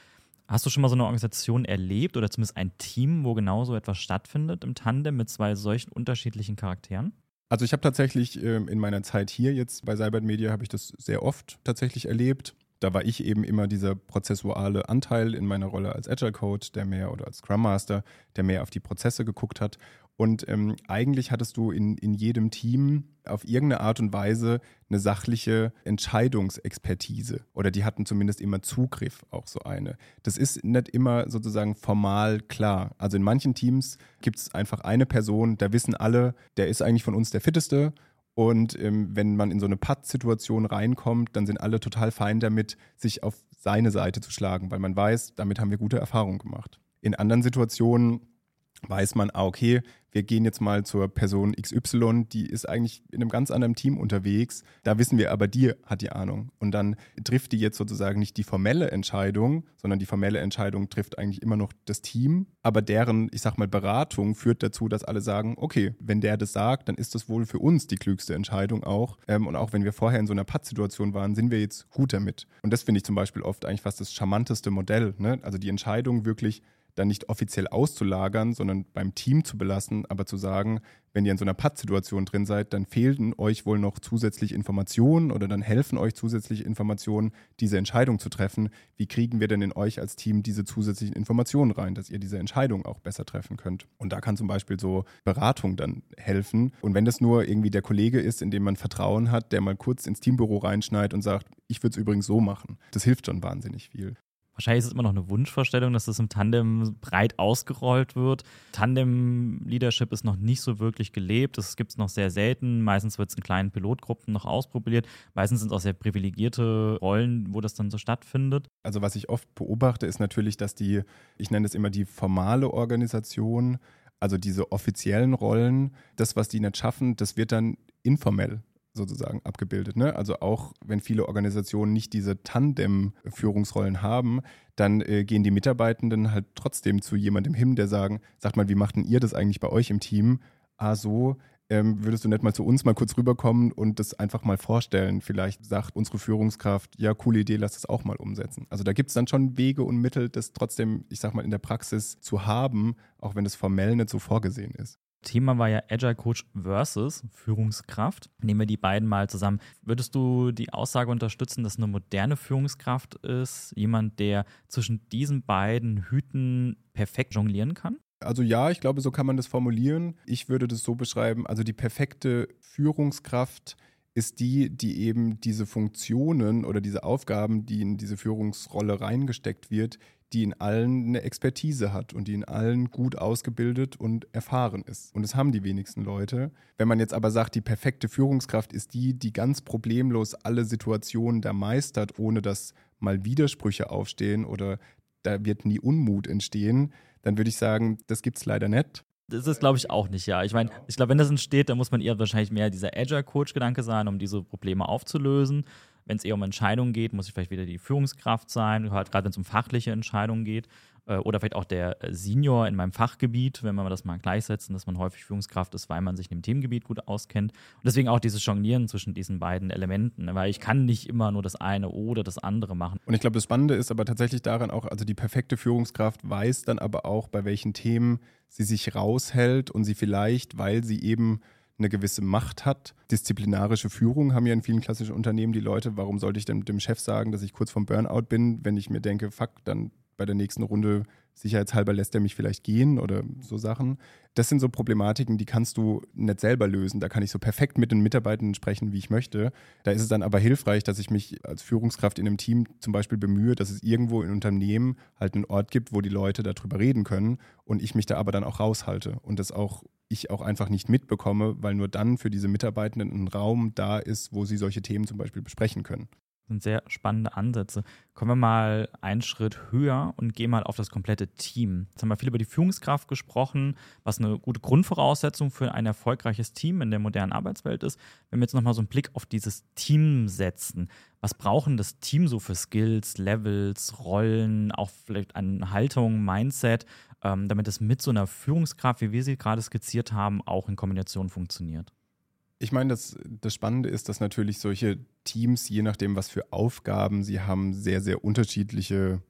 Hast du schon mal so eine Organisation erlebt oder zumindest ein Team, wo genau so etwas stattfindet im Tandem mit zwei solchen unterschiedlichen Charakteren? Also ich habe tatsächlich äh, in meiner Zeit hier jetzt bei Cybert Media habe ich das sehr oft tatsächlich erlebt. Da war ich eben immer dieser prozessuale Anteil in meiner Rolle als Agile Coach, der mehr oder als Scrum Master, der mehr auf die Prozesse geguckt hat. Und ähm, eigentlich hattest du in, in jedem Team auf irgendeine Art und Weise eine sachliche Entscheidungsexpertise oder die hatten zumindest immer Zugriff auf so eine. Das ist nicht immer sozusagen formal klar. Also in manchen Teams gibt es einfach eine Person, da wissen alle, der ist eigentlich von uns der fitteste und ähm, wenn man in so eine Patt-Situation reinkommt, dann sind alle total fein damit, sich auf seine Seite zu schlagen, weil man weiß, damit haben wir gute Erfahrungen gemacht. In anderen Situationen weiß man, ah, okay, wir gehen jetzt mal zur Person XY, die ist eigentlich in einem ganz anderen Team unterwegs. Da wissen wir aber, die hat die Ahnung. Und dann trifft die jetzt sozusagen nicht die formelle Entscheidung, sondern die formelle Entscheidung trifft eigentlich immer noch das Team. Aber deren, ich sag mal, Beratung führt dazu, dass alle sagen, okay, wenn der das sagt, dann ist das wohl für uns die klügste Entscheidung auch. Ähm, und auch wenn wir vorher in so einer Pattsituation waren, sind wir jetzt gut damit. Und das finde ich zum Beispiel oft eigentlich fast das charmanteste Modell. Ne? Also die Entscheidung wirklich dann nicht offiziell auszulagern, sondern beim Team zu belassen, aber zu sagen, wenn ihr in so einer Pattsituation drin seid, dann fehlen euch wohl noch zusätzliche Informationen oder dann helfen euch zusätzliche Informationen, diese Entscheidung zu treffen. Wie kriegen wir denn in euch als Team diese zusätzlichen Informationen rein, dass ihr diese Entscheidung auch besser treffen könnt? Und da kann zum Beispiel so Beratung dann helfen. Und wenn das nur irgendwie der Kollege ist, in dem man Vertrauen hat, der mal kurz ins Teambüro reinschneit und sagt, ich würde es übrigens so machen, das hilft schon wahnsinnig viel. Wahrscheinlich ist es immer noch eine Wunschvorstellung, dass das im Tandem breit ausgerollt wird. Tandem-Leadership ist noch nicht so wirklich gelebt. Das gibt es noch sehr selten. Meistens wird es in kleinen Pilotgruppen noch ausprobiert. Meistens sind es auch sehr privilegierte Rollen, wo das dann so stattfindet. Also was ich oft beobachte, ist natürlich, dass die, ich nenne es immer die formale Organisation, also diese offiziellen Rollen, das, was die nicht schaffen, das wird dann informell sozusagen abgebildet. Ne? Also auch wenn viele Organisationen nicht diese Tandem-Führungsrollen haben, dann äh, gehen die Mitarbeitenden halt trotzdem zu jemandem hin, der sagen, sagt mal, wie macht denn ihr das eigentlich bei euch im Team? Ah, so, ähm, würdest du nicht mal zu uns mal kurz rüberkommen und das einfach mal vorstellen? Vielleicht sagt unsere Führungskraft, ja, coole Idee, lass das auch mal umsetzen. Also da gibt es dann schon Wege und Mittel, das trotzdem, ich sag mal, in der Praxis zu haben, auch wenn es formell nicht so vorgesehen ist. Thema war ja Agile Coach versus Führungskraft. Nehmen wir die beiden mal zusammen. Würdest du die Aussage unterstützen, dass eine moderne Führungskraft ist, jemand, der zwischen diesen beiden Hüten perfekt jonglieren kann? Also ja, ich glaube, so kann man das formulieren. Ich würde das so beschreiben, also die perfekte Führungskraft ist die, die eben diese Funktionen oder diese Aufgaben, die in diese Führungsrolle reingesteckt wird, die in allen eine Expertise hat und die in allen gut ausgebildet und erfahren ist. Und das haben die wenigsten Leute. Wenn man jetzt aber sagt, die perfekte Führungskraft ist die, die ganz problemlos alle Situationen da meistert, ohne dass mal Widersprüche aufstehen oder da wird nie Unmut entstehen, dann würde ich sagen, das gibt es leider nicht. Das ist, glaube ich, auch nicht, ja. Ich meine, ich glaube, wenn das entsteht, dann muss man eher wahrscheinlich mehr dieser Agile-Coach-Gedanke sein, um diese Probleme aufzulösen. Wenn es eher um Entscheidungen geht, muss ich vielleicht wieder die Führungskraft sein, halt gerade wenn es um fachliche Entscheidungen geht. Äh, oder vielleicht auch der Senior in meinem Fachgebiet, wenn wir das mal gleichsetzen, dass man häufig Führungskraft ist, weil man sich in dem Themengebiet gut auskennt. Und deswegen auch dieses Jonglieren zwischen diesen beiden Elementen, weil ich kann nicht immer nur das eine oder das andere machen. Und ich glaube, das Spannende ist aber tatsächlich daran auch, also die perfekte Führungskraft weiß dann aber auch, bei welchen Themen sie sich raushält und sie vielleicht, weil sie eben eine gewisse Macht hat. Disziplinarische Führung haben ja in vielen klassischen Unternehmen die Leute. Warum sollte ich denn dem Chef sagen, dass ich kurz vorm Burnout bin, wenn ich mir denke, fuck, dann bei der nächsten Runde sicherheitshalber lässt er mich vielleicht gehen oder so Sachen. Das sind so Problematiken, die kannst du nicht selber lösen. Da kann ich so perfekt mit den Mitarbeitern sprechen, wie ich möchte. Da ist es dann aber hilfreich, dass ich mich als Führungskraft in einem Team zum Beispiel bemühe, dass es irgendwo in Unternehmen halt einen Ort gibt, wo die Leute darüber reden können und ich mich da aber dann auch raushalte und das auch ich auch einfach nicht mitbekomme, weil nur dann für diese Mitarbeitenden ein Raum da ist, wo sie solche Themen zum Beispiel besprechen können sind sehr spannende Ansätze. Kommen wir mal einen Schritt höher und gehen mal auf das komplette Team. Jetzt haben wir viel über die Führungskraft gesprochen, was eine gute Grundvoraussetzung für ein erfolgreiches Team in der modernen Arbeitswelt ist. Wenn wir jetzt nochmal so einen Blick auf dieses Team setzen, was brauchen das Team so für Skills, Levels, Rollen, auch vielleicht eine Haltung, Mindset, ähm, damit es mit so einer Führungskraft, wie wir sie gerade skizziert haben, auch in Kombination funktioniert? Ich meine, das, das Spannende ist, dass natürlich solche Teams, je nachdem, was für Aufgaben sie haben, sehr, sehr unterschiedliche,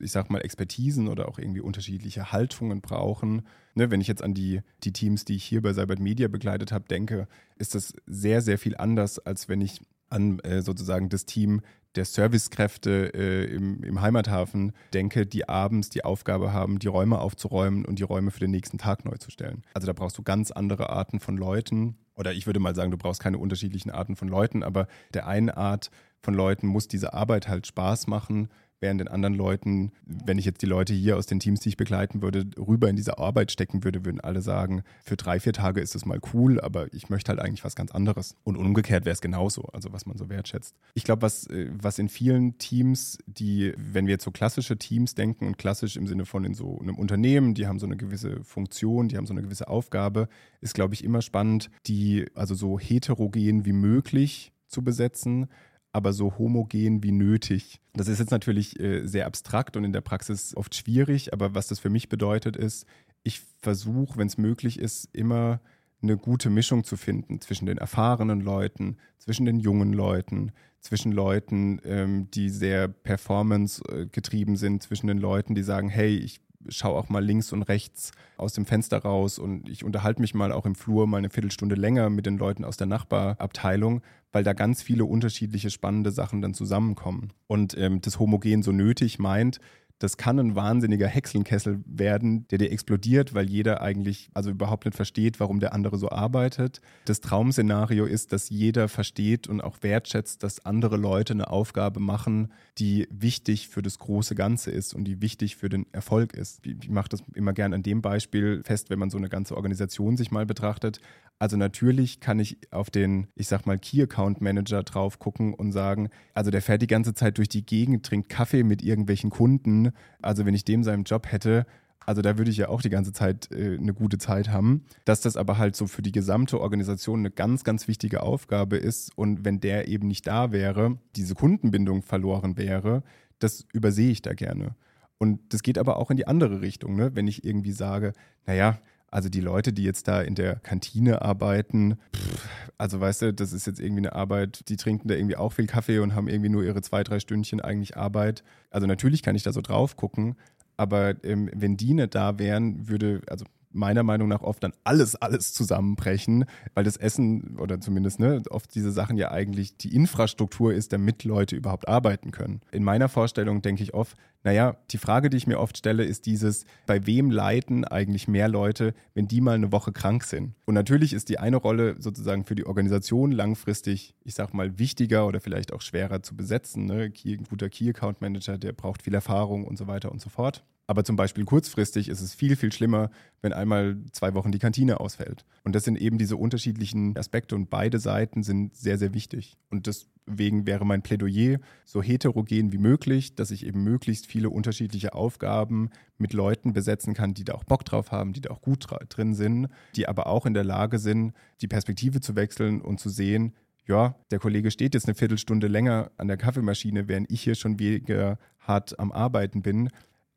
ich sag mal, Expertisen oder auch irgendwie unterschiedliche Haltungen brauchen. Ne, wenn ich jetzt an die, die Teams, die ich hier bei Cybert Media begleitet habe, denke, ist das sehr, sehr viel anders, als wenn ich an äh, sozusagen das Team der Servicekräfte äh, im, im Heimathafen denke, die abends die Aufgabe haben, die Räume aufzuräumen und die Räume für den nächsten Tag neu zu stellen. Also da brauchst du ganz andere Arten von Leuten. Oder ich würde mal sagen, du brauchst keine unterschiedlichen Arten von Leuten, aber der einen Art von Leuten muss diese Arbeit halt Spaß machen während den anderen Leuten, wenn ich jetzt die Leute hier aus den Teams, die ich begleiten würde, rüber in diese Arbeit stecken würde, würden alle sagen, für drei, vier Tage ist es mal cool, aber ich möchte halt eigentlich was ganz anderes. Und umgekehrt wäre es genauso, also was man so wertschätzt. Ich glaube, was, äh, was in vielen Teams, die, wenn wir jetzt so klassische Teams denken und klassisch im Sinne von in so einem Unternehmen, die haben so eine gewisse Funktion, die haben so eine gewisse Aufgabe, ist, glaube ich, immer spannend, die also so heterogen wie möglich zu besetzen aber so homogen wie nötig. Das ist jetzt natürlich äh, sehr abstrakt und in der Praxis oft schwierig, aber was das für mich bedeutet ist, ich versuche, wenn es möglich ist, immer eine gute Mischung zu finden zwischen den erfahrenen Leuten, zwischen den jungen Leuten, zwischen Leuten, ähm, die sehr performance getrieben sind, zwischen den Leuten, die sagen, hey, ich schaue auch mal links und rechts aus dem Fenster raus und ich unterhalte mich mal auch im Flur mal eine Viertelstunde länger mit den Leuten aus der Nachbarabteilung, weil da ganz viele unterschiedliche spannende Sachen dann zusammenkommen. Und ähm, das Homogen so nötig meint, das kann ein wahnsinniger Häckselnkessel werden, der dir explodiert, weil jeder eigentlich also überhaupt nicht versteht, warum der andere so arbeitet. Das Traumszenario ist, dass jeder versteht und auch wertschätzt, dass andere Leute eine Aufgabe machen, die wichtig für das große Ganze ist und die wichtig für den Erfolg ist. Ich mache das immer gern an dem Beispiel fest, wenn man so eine ganze Organisation sich mal betrachtet. Also natürlich kann ich auf den, ich sag mal, Key Account Manager drauf gucken und sagen, also der fährt die ganze Zeit durch die Gegend, trinkt Kaffee mit irgendwelchen Kunden. Also wenn ich dem seinen Job hätte, also da würde ich ja auch die ganze Zeit äh, eine gute Zeit haben. Dass das aber halt so für die gesamte Organisation eine ganz, ganz wichtige Aufgabe ist und wenn der eben nicht da wäre, diese Kundenbindung verloren wäre, das übersehe ich da gerne. Und das geht aber auch in die andere Richtung, ne? wenn ich irgendwie sage, naja, also die Leute, die jetzt da in der Kantine arbeiten, pff, also weißt du, das ist jetzt irgendwie eine Arbeit, die trinken da irgendwie auch viel Kaffee und haben irgendwie nur ihre zwei, drei Stündchen eigentlich Arbeit. Also natürlich kann ich da so drauf gucken, aber ähm, wenn die nicht da wären, würde, also meiner Meinung nach oft dann alles, alles zusammenbrechen, weil das Essen oder zumindest ne, oft diese Sachen ja eigentlich die Infrastruktur ist, damit Leute überhaupt arbeiten können. In meiner Vorstellung denke ich oft, naja, die Frage, die ich mir oft stelle, ist dieses, bei wem leiden eigentlich mehr Leute, wenn die mal eine Woche krank sind? Und natürlich ist die eine Rolle sozusagen für die Organisation langfristig, ich sag mal, wichtiger oder vielleicht auch schwerer zu besetzen. Ne? Ein guter Key Account Manager, der braucht viel Erfahrung und so weiter und so fort. Aber zum Beispiel kurzfristig ist es viel, viel schlimmer, wenn einmal zwei Wochen die Kantine ausfällt. Und das sind eben diese unterschiedlichen Aspekte und beide Seiten sind sehr, sehr wichtig. Und deswegen wäre mein Plädoyer so heterogen wie möglich, dass ich eben möglichst viele unterschiedliche Aufgaben mit Leuten besetzen kann, die da auch Bock drauf haben, die da auch gut drin sind, die aber auch in der Lage sind, die Perspektive zu wechseln und zu sehen, ja, der Kollege steht jetzt eine Viertelstunde länger an der Kaffeemaschine, während ich hier schon weniger hart am Arbeiten bin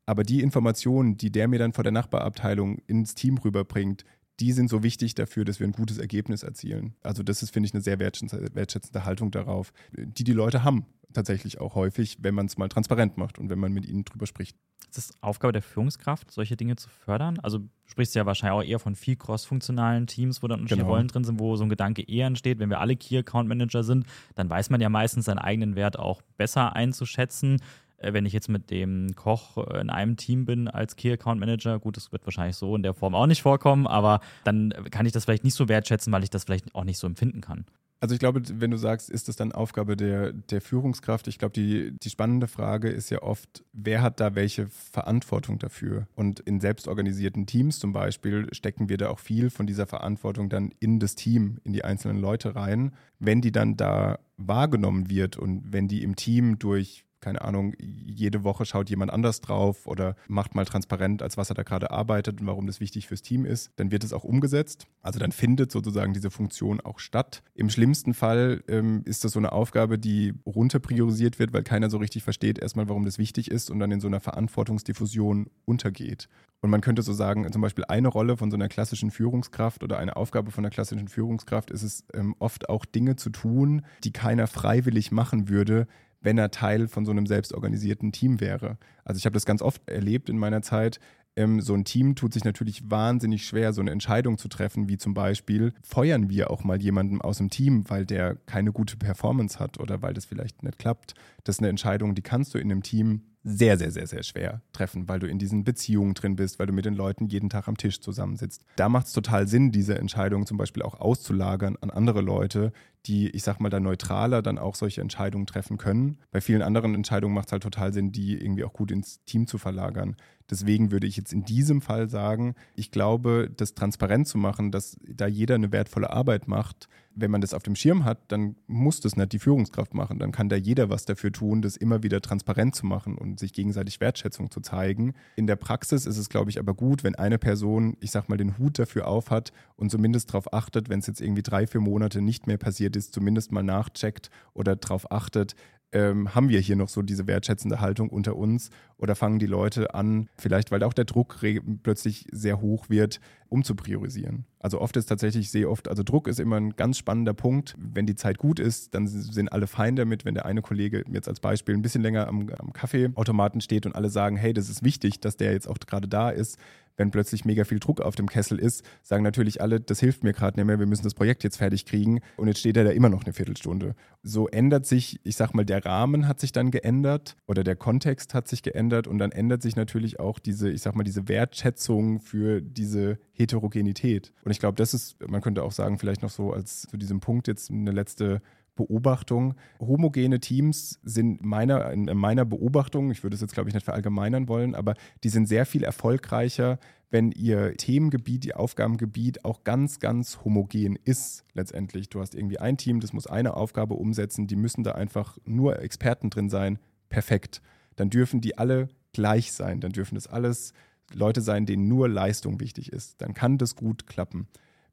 aber die Informationen, die der mir dann vor der Nachbarabteilung ins Team rüberbringt, die sind so wichtig dafür, dass wir ein gutes Ergebnis erzielen. Also das ist, finde ich, eine sehr wertschätzende Haltung darauf, die die Leute haben tatsächlich auch häufig, wenn man es mal transparent macht und wenn man mit ihnen drüber spricht. Ist es Aufgabe der Führungskraft, solche Dinge zu fördern? Also du sprichst ja wahrscheinlich auch eher von viel cross-funktionalen Teams, wo dann unterschiedliche genau. Rollen drin sind, wo so ein Gedanke eher entsteht. Wenn wir alle Key Account Manager sind, dann weiß man ja meistens seinen eigenen Wert auch besser einzuschätzen. Äh, wenn ich jetzt mit dem Koch äh, in einem Team bin als Key Account Manager, gut, das wird wahrscheinlich so in der Form auch nicht vorkommen, aber dann kann ich das vielleicht nicht so wertschätzen, weil ich das vielleicht auch nicht so empfinden kann. Also ich glaube, wenn du sagst, ist das dann Aufgabe der, der Führungskraft? Ich glaube, die, die spannende Frage ist ja oft, wer hat da welche Verantwortung dafür? Und in selbstorganisierten Teams zum Beispiel stecken wir da auch viel von dieser Verantwortung dann in das Team, in die einzelnen Leute rein. Wenn die dann da wahrgenommen wird und wenn die im Team durch keine Ahnung, jede Woche schaut jemand anders drauf oder macht mal transparent, als was er da gerade arbeitet und warum das wichtig fürs Team ist, dann wird es auch umgesetzt. Also dann findet sozusagen diese Funktion auch statt. Im schlimmsten Fall ähm, ist das so eine Aufgabe, die runterpriorisiert wird, weil keiner so richtig versteht erstmal, warum das wichtig ist und dann in so einer Verantwortungsdiffusion untergeht. Und man könnte so sagen, zum Beispiel eine Rolle von so einer klassischen Führungskraft oder eine Aufgabe von einer klassischen Führungskraft ist es ähm, oft auch Dinge zu tun, die keiner freiwillig machen würde, wenn er Teil von so einem selbstorganisierten Team wäre. Also ich habe das ganz oft erlebt in meiner Zeit. Ähm, so ein Team tut sich natürlich wahnsinnig schwer, so eine Entscheidung zu treffen, wie zum Beispiel, feuern wir auch mal jemanden aus dem Team, weil der keine gute Performance hat oder weil das vielleicht nicht klappt. Das ist eine Entscheidung, die kannst du in einem Team sehr, sehr, sehr, sehr schwer treffen, weil du in diesen Beziehungen drin bist, weil du mit den Leuten jeden Tag am Tisch zusammensitzt. Da macht es total Sinn, diese Entscheidung zum Beispiel auch auszulagern an andere Leute, die, ich sag mal, da neutraler dann auch solche Entscheidungen treffen können. Bei vielen anderen Entscheidungen macht es halt total Sinn, die irgendwie auch gut ins Team zu verlagern. Deswegen würde ich jetzt in diesem Fall sagen, ich glaube, das transparent zu machen, dass da jeder eine wertvolle Arbeit macht, wenn man das auf dem Schirm hat, dann muss das nicht die Führungskraft machen. Dann kann da jeder was dafür tun, das immer wieder transparent zu machen und sich gegenseitig Wertschätzung zu zeigen. In der Praxis ist es, glaube ich, aber gut, wenn eine Person, ich sag mal, den Hut dafür aufhat und zumindest darauf achtet, wenn es jetzt irgendwie drei, vier Monate nicht mehr passiert ist, zumindest mal nachcheckt oder darauf achtet, ähm, haben wir hier noch so diese wertschätzende Haltung unter uns oder fangen die Leute an, vielleicht weil auch der Druck plötzlich sehr hoch wird, um zu priorisieren. Also oft ist tatsächlich, ich sehe oft, also Druck ist immer ein ganz spannender Punkt. Wenn die Zeit gut ist, dann sind alle fein damit. Wenn der eine Kollege jetzt als Beispiel ein bisschen länger am, am Kaffeeautomaten steht und alle sagen, hey, das ist wichtig, dass der jetzt auch gerade da ist, wenn plötzlich mega viel Druck auf dem Kessel ist, sagen natürlich alle, das hilft mir gerade nicht mehr, wir müssen das Projekt jetzt fertig kriegen und jetzt steht er da immer noch eine Viertelstunde. So ändert sich, ich sag mal, der Rahmen hat sich dann geändert oder der Kontext hat sich geändert und dann ändert sich natürlich auch diese, ich sag mal, diese Wertschätzung für diese Heterogenität. Und ich glaube, das ist, man könnte auch sagen, vielleicht noch so als zu diesem Punkt jetzt eine letzte Beobachtung. Homogene Teams sind meiner, in meiner Beobachtung, ich würde es jetzt glaube ich nicht verallgemeinern wollen, aber die sind sehr viel erfolgreicher, wenn ihr Themengebiet, ihr Aufgabengebiet auch ganz, ganz homogen ist letztendlich. Du hast irgendwie ein Team, das muss eine Aufgabe umsetzen, die müssen da einfach nur Experten drin sein, perfekt. Dann dürfen die alle gleich sein, dann dürfen das alles Leute sein, denen nur Leistung wichtig ist. Dann kann das gut klappen.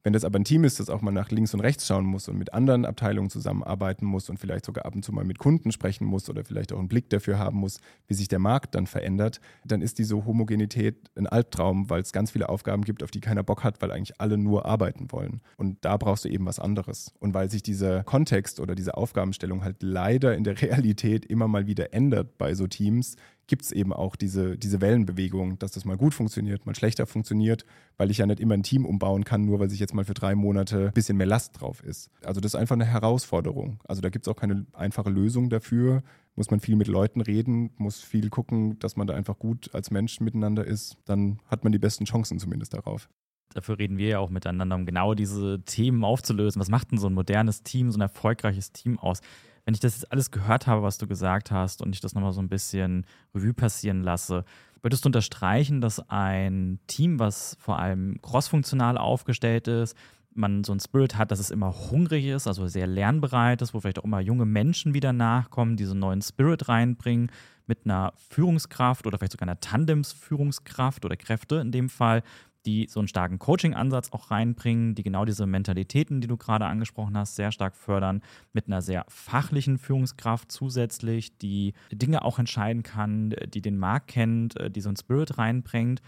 Wenn das aber ein Team ist, das auch mal nach links und rechts schauen muss und mit anderen Abteilungen zusammenarbeiten muss und vielleicht sogar ab und zu mal mit Kunden sprechen muss oder vielleicht auch einen Blick dafür haben muss, wie sich der Markt dann verändert, dann ist diese Homogenität ein Albtraum, weil es ganz viele Aufgaben gibt, auf die keiner Bock hat, weil eigentlich alle nur arbeiten wollen. Und da brauchst du eben was anderes. Und weil sich dieser Kontext oder diese Aufgabenstellung halt leider in der (laughs) Realität immer mal wieder ändert bei so Teams, gibt es eben auch diese, diese Wellenbewegung, dass das mal gut funktioniert, mal schlechter funktioniert, weil ich ja nicht immer ein Team umbauen kann, nur weil sich jetzt mal für drei Monate ein bisschen mehr Last drauf ist. Also das ist einfach eine Herausforderung. Also da gibt es auch keine einfache Lösung dafür. Muss man viel mit Leuten reden, muss viel gucken, dass man da einfach gut als Mensch miteinander ist. Dann hat man die besten Chancen zumindest darauf dafür reden wir ja auch miteinander, um genau diese Themen aufzulösen. Was macht denn so ein modernes Team, so ein erfolgreiches Team aus? Wenn ich das jetzt alles gehört habe, was du gesagt hast und ich das nochmal so ein bisschen Revue passieren lasse, würdest du unterstreichen, dass ein Team, was vor allem crossfunktional aufgestellt ist, man so ein Spirit hat, dass es immer hungrig ist, also sehr lernbereit ist, wo vielleicht auch immer junge Menschen wieder nachkommen, diese neuen Spirit reinbringen mit einer Führungskraft oder vielleicht sogar einer Tandems-Führungskraft oder Kräfte in dem Fall, die so einen starken Coaching-Ansatz auch reinbringen, die genau diese Mentalitäten, die du gerade angesprochen hast, sehr stark fördern, mit einer sehr fachlichen Führungskraft zusätzlich, die Dinge auch entscheiden kann, die den Markt kennt, die so einen Spirit reinbringt.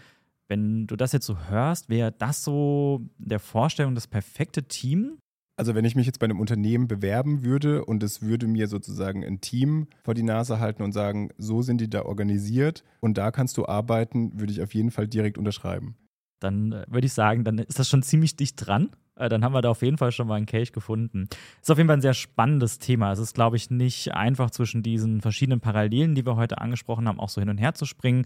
Wenn du das jetzt so hörst, wäre das so der Vorstellung das perfekte Team? Also wenn ich mich jetzt bei einem Unternehmen bewerben würde und es würde mir sozusagen ein Team vor die Nase halten und sagen, so sind die da organisiert und da kannst du arbeiten, würde ich auf jeden Fall direkt unterschreiben. Dann äh, würde ich sagen, dann ist das schon ziemlich dicht dran. Äh, dann haben wir da auf jeden Fall schon mal einen Kelch gefunden. Ist auf jeden Fall ein sehr spannendes Thema. Es ist, glaube ich, nicht einfach zwischen diesen verschiedenen Parallelen, die wir heute angesprochen haben, auch so hin und her zu springen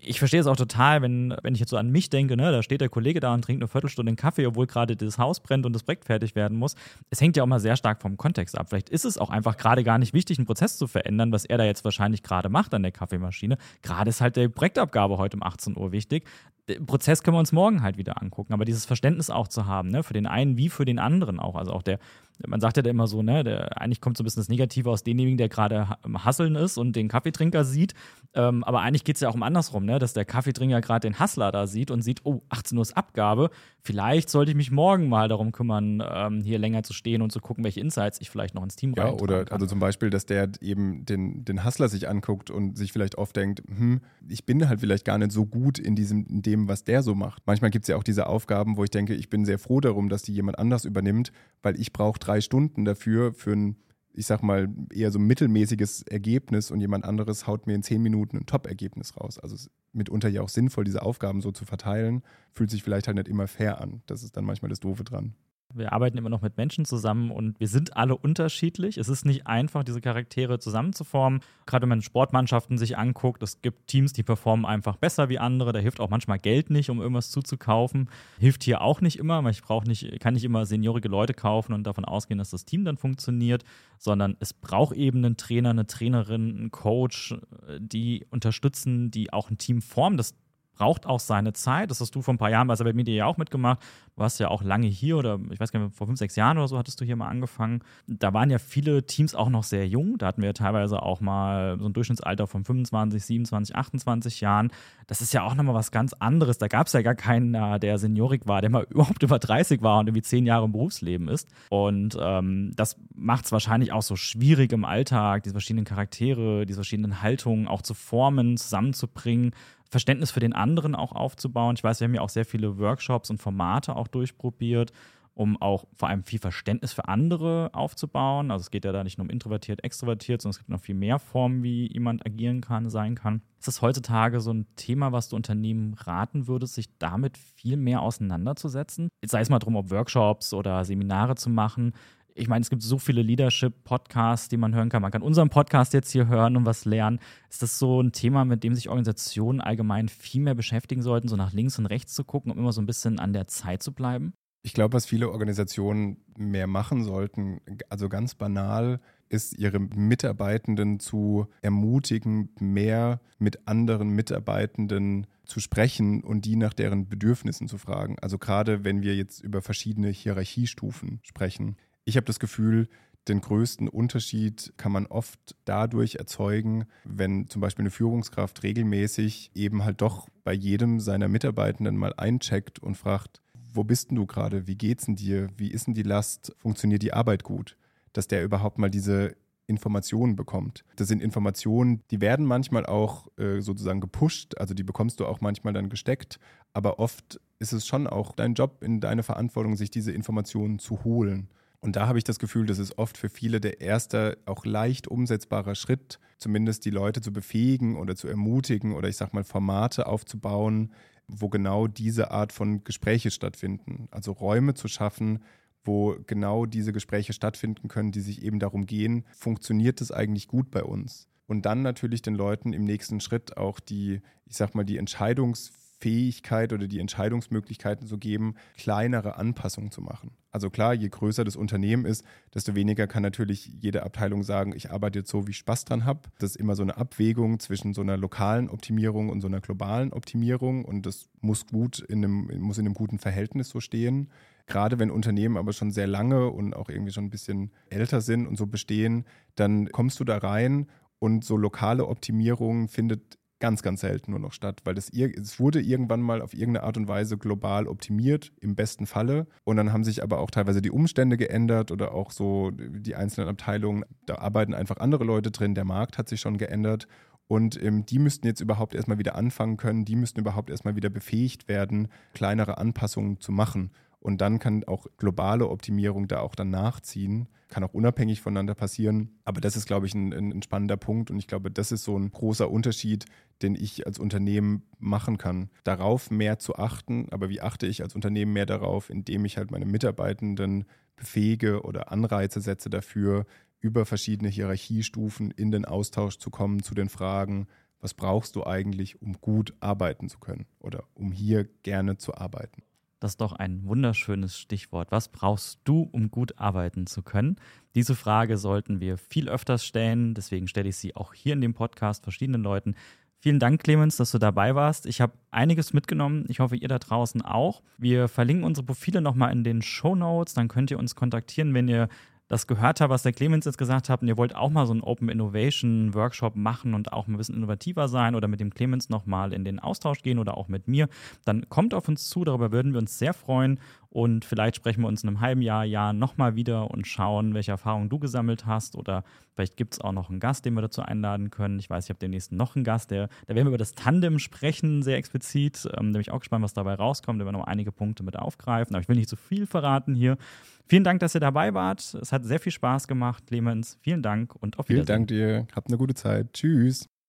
ich verstehe es auch total, wenn, wenn ich jetzt so an mich denke, ne, da steht der Kollege da und trinkt eine Viertelstunde einen Kaffee, obwohl gerade das Haus brennt und das Projekt fertig werden muss. Es hängt ja auch mal sehr stark vom Kontext ab. Vielleicht ist es auch einfach gerade gar nicht wichtig, einen Prozess zu verändern, was er da jetzt wahrscheinlich gerade macht an der Kaffeemaschine. Gerade ist halt die Projektabgabe heute um 18 Uhr wichtig. Den Prozess können wir uns morgen halt wieder angucken, aber dieses Verständnis auch zu haben, ne, für den einen wie für den anderen auch. Also auch der, man sagt ja da immer so, ne, der, eigentlich kommt so ein bisschen das Negative aus demjenigen, der gerade Hasseln ist und den Kaffeetrinker sieht. Ähm, aber eigentlich geht es ja auch um andersrum, ne, dass der Kaffeetrinker gerade den Hassler da sieht und sieht, oh, 18 Uhr ist Abgabe. Vielleicht sollte ich mich morgen mal darum kümmern, ähm, hier länger zu stehen und zu gucken, welche Insights ich vielleicht noch ins Team Ja, oder kann. also zum Beispiel, dass der eben den, den Hustler sich anguckt und sich vielleicht oft denkt, hm, ich bin halt vielleicht gar nicht so gut in diesem, in dem, was der so macht. Manchmal gibt es ja auch diese Aufgaben, wo ich denke, ich bin sehr froh darum, dass die jemand anders übernimmt, weil ich brauche drei Stunden dafür für ein, ich sag mal, eher so mittelmäßiges Ergebnis und jemand anderes haut mir in zehn Minuten ein Top-Ergebnis raus. Also es ist mitunter ja auch sinnvoll, diese Aufgaben so zu verteilen, fühlt sich vielleicht halt nicht immer fair an. Das ist dann manchmal das Doofe dran. Wir arbeiten immer noch mit Menschen zusammen und wir sind alle unterschiedlich. Es ist nicht einfach, diese Charaktere zusammenzuformen. Gerade wenn man Sportmannschaften sich anguckt, es gibt Teams, die performen einfach besser wie andere. Da hilft auch manchmal Geld nicht, um irgendwas zuzukaufen. Hilft hier auch nicht immer, weil ich brauche nicht, kann nicht immer seniorige Leute kaufen und davon ausgehen, dass das Team dann funktioniert, sondern es braucht eben einen Trainer, eine Trainerin, einen Coach, die unterstützen, die auch ein Team formen. Das braucht auch seine Zeit. Das hast du vor ein paar Jahren bei Cyber ja auch mitgemacht. Du warst ja auch lange hier oder ich weiß gar nicht, vor fünf, sechs Jahren oder so hattest du hier mal angefangen. Da waren ja viele Teams auch noch sehr jung. Da hatten wir teilweise auch mal so ein Durchschnittsalter von 25, 27, 28 Jahren. Das ist ja auch nochmal was ganz anderes. Da gab es ja gar keinen, der seniorig war, der mal (laughs) überhaupt über 30 war und irgendwie zehn Jahre im Berufsleben ist. Und ähm, das macht es wahrscheinlich auch so schwierig im Alltag, diese verschiedenen Charaktere, diese verschiedenen Haltungen auch zu formen, zusammenzubringen Verständnis für den anderen auch aufzubauen. Ich weiß, wir haben ja auch sehr viele Workshops und Formate auch durchprobiert, um auch vor allem viel Verständnis für andere aufzubauen. Also es geht ja da nicht nur um introvertiert, extrovertiert, sondern es gibt noch viel mehr Formen, wie jemand agieren kann, sein kann. Ist das heutzutage so ein Thema, was du Unternehmen raten würdest, sich damit viel mehr auseinanderzusetzen? Sei es mal drum, ob Workshops oder Seminare zu machen, ich meine, es gibt so viele Leadership-Podcasts, die man hören kann. Man kann unseren Podcast jetzt hier hören und was lernen. Ist das so ein Thema, mit dem sich Organisationen allgemein viel mehr beschäftigen sollten, so nach links und rechts zu gucken, um immer so ein bisschen an der Zeit zu bleiben? Ich glaube, was viele Organisationen mehr machen sollten, also ganz banal, ist, ihre Mitarbeitenden zu ermutigen, mehr mit anderen Mitarbeitenden zu sprechen und die nach deren Bedürfnissen zu fragen. Also gerade wenn wir jetzt über verschiedene Hierarchiestufen sprechen. Ich habe das Gefühl, den größten Unterschied kann man oft dadurch erzeugen, wenn zum Beispiel eine Führungskraft regelmäßig eben halt doch bei jedem seiner Mitarbeitenden mal eincheckt und fragt, wo bist denn du gerade? Wie geht's denn dir? Wie ist denn die Last? Funktioniert die Arbeit gut? Dass der überhaupt mal diese Informationen bekommt. Das sind Informationen, die werden manchmal auch äh, sozusagen gepusht, also die bekommst du auch manchmal dann gesteckt, aber oft ist es schon auch dein Job in deine Verantwortung, sich diese Informationen zu holen. Und da habe ich das Gefühl, das ist oft für viele der erste, auch leicht umsetzbare Schritt, zumindest die Leute zu befähigen oder zu ermutigen oder ich sag mal Formate aufzubauen, wo genau diese Art von Gespräche stattfinden. Also Räume zu schaffen, wo genau diese Gespräche stattfinden können, die sich eben darum gehen, funktioniert das eigentlich gut bei uns? Und dann natürlich den Leuten im nächsten Schritt auch die, ich sag mal, die Entscheidungsfähigkeit Fähigkeit oder die Entscheidungsmöglichkeiten zu geben, kleinere Anpassungen zu machen. Also klar, je größer das Unternehmen ist, desto weniger kann natürlich jede Abteilung sagen, ich arbeite jetzt so, wie ich Spaß dran habe. Das ist immer so eine Abwägung zwischen so einer lokalen Optimierung und so einer globalen Optimierung und das muss gut in einem, muss in einem guten Verhältnis so stehen. Gerade wenn Unternehmen aber schon sehr lange und auch irgendwie schon ein bisschen älter sind und so bestehen, dann kommst du da rein und so lokale Optimierung findet ganz, ganz selten nur noch statt, weil das es wurde irgendwann mal auf irgendeine Art und Weise global optimiert, im besten Falle. Und dann haben sich aber auch teilweise die Umstände geändert oder auch so die einzelnen Abteilungen, da arbeiten einfach andere Leute drin, der Markt hat sich schon geändert. Und ähm, die müssten jetzt überhaupt erstmal wieder anfangen können, die müssten überhaupt erstmal wieder befähigt werden, kleinere Anpassungen zu machen. Und dann kann auch globale Optimierung da auch dann nachziehen. Kann auch unabhängig voneinander passieren. Aber das ist, glaube ich, ein, ein, spannender Punkt. Und ich glaube, das ist so ein großer Unterschied, den ich als Unternehmen machen kann. Darauf mehr zu achten. Aber wie achte ich als Unternehmen mehr darauf, indem ich halt meine Mitarbeitenden befähige oder Anreize setze dafür, über verschiedene Hierarchiestufen in den Austausch zu kommen zu den Fragen, was brauchst du eigentlich, um gut arbeiten zu können oder um hier gerne zu arbeiten. Das ist doch ein wunderschönes Stichwort. Was brauchst du, um gut arbeiten zu können? Diese Frage sollten wir viel öfters stellen. Deswegen stelle ich sie auch hier in dem Podcast verschiedenen Leuten. Vielen Dank, Clemens, dass du dabei warst. Ich habe einiges mitgenommen. Ich hoffe, ihr da draußen auch. Wir verlinken unsere Profile nochmal in den Show Notes. Dann könnt ihr uns kontaktieren, wenn ihr das gehört habe, was der Clemens jetzt gesagt hat, und ihr wollt auch mal so einen Open Innovation Workshop machen und auch ein bisschen innovativer sein oder mit dem Clemens nochmal in den Austausch gehen oder auch mit mir, dann kommt auf uns zu, darüber würden wir uns sehr freuen und vielleicht sprechen wir uns in einem halben Jahr, Jahr nochmal wieder und schauen, welche Erfahrungen du gesammelt hast oder vielleicht gibt es auch noch einen Gast, den wir dazu einladen können. Ich weiß, ich habe demnächst noch einen Gast, der, da werden wir über das Tandem sprechen, sehr explizit. Ähm, da bin ich auch gespannt, was dabei rauskommt. Da werden wir noch einige Punkte mit aufgreifen, aber ich will nicht zu viel verraten hier. Vielen Dank, dass ihr dabei wart. Es hat sehr viel Spaß gemacht, Clemens. Vielen Dank und auf Wiedersehen. Vielen Dank dir. Habt eine gute Zeit. Tschüss.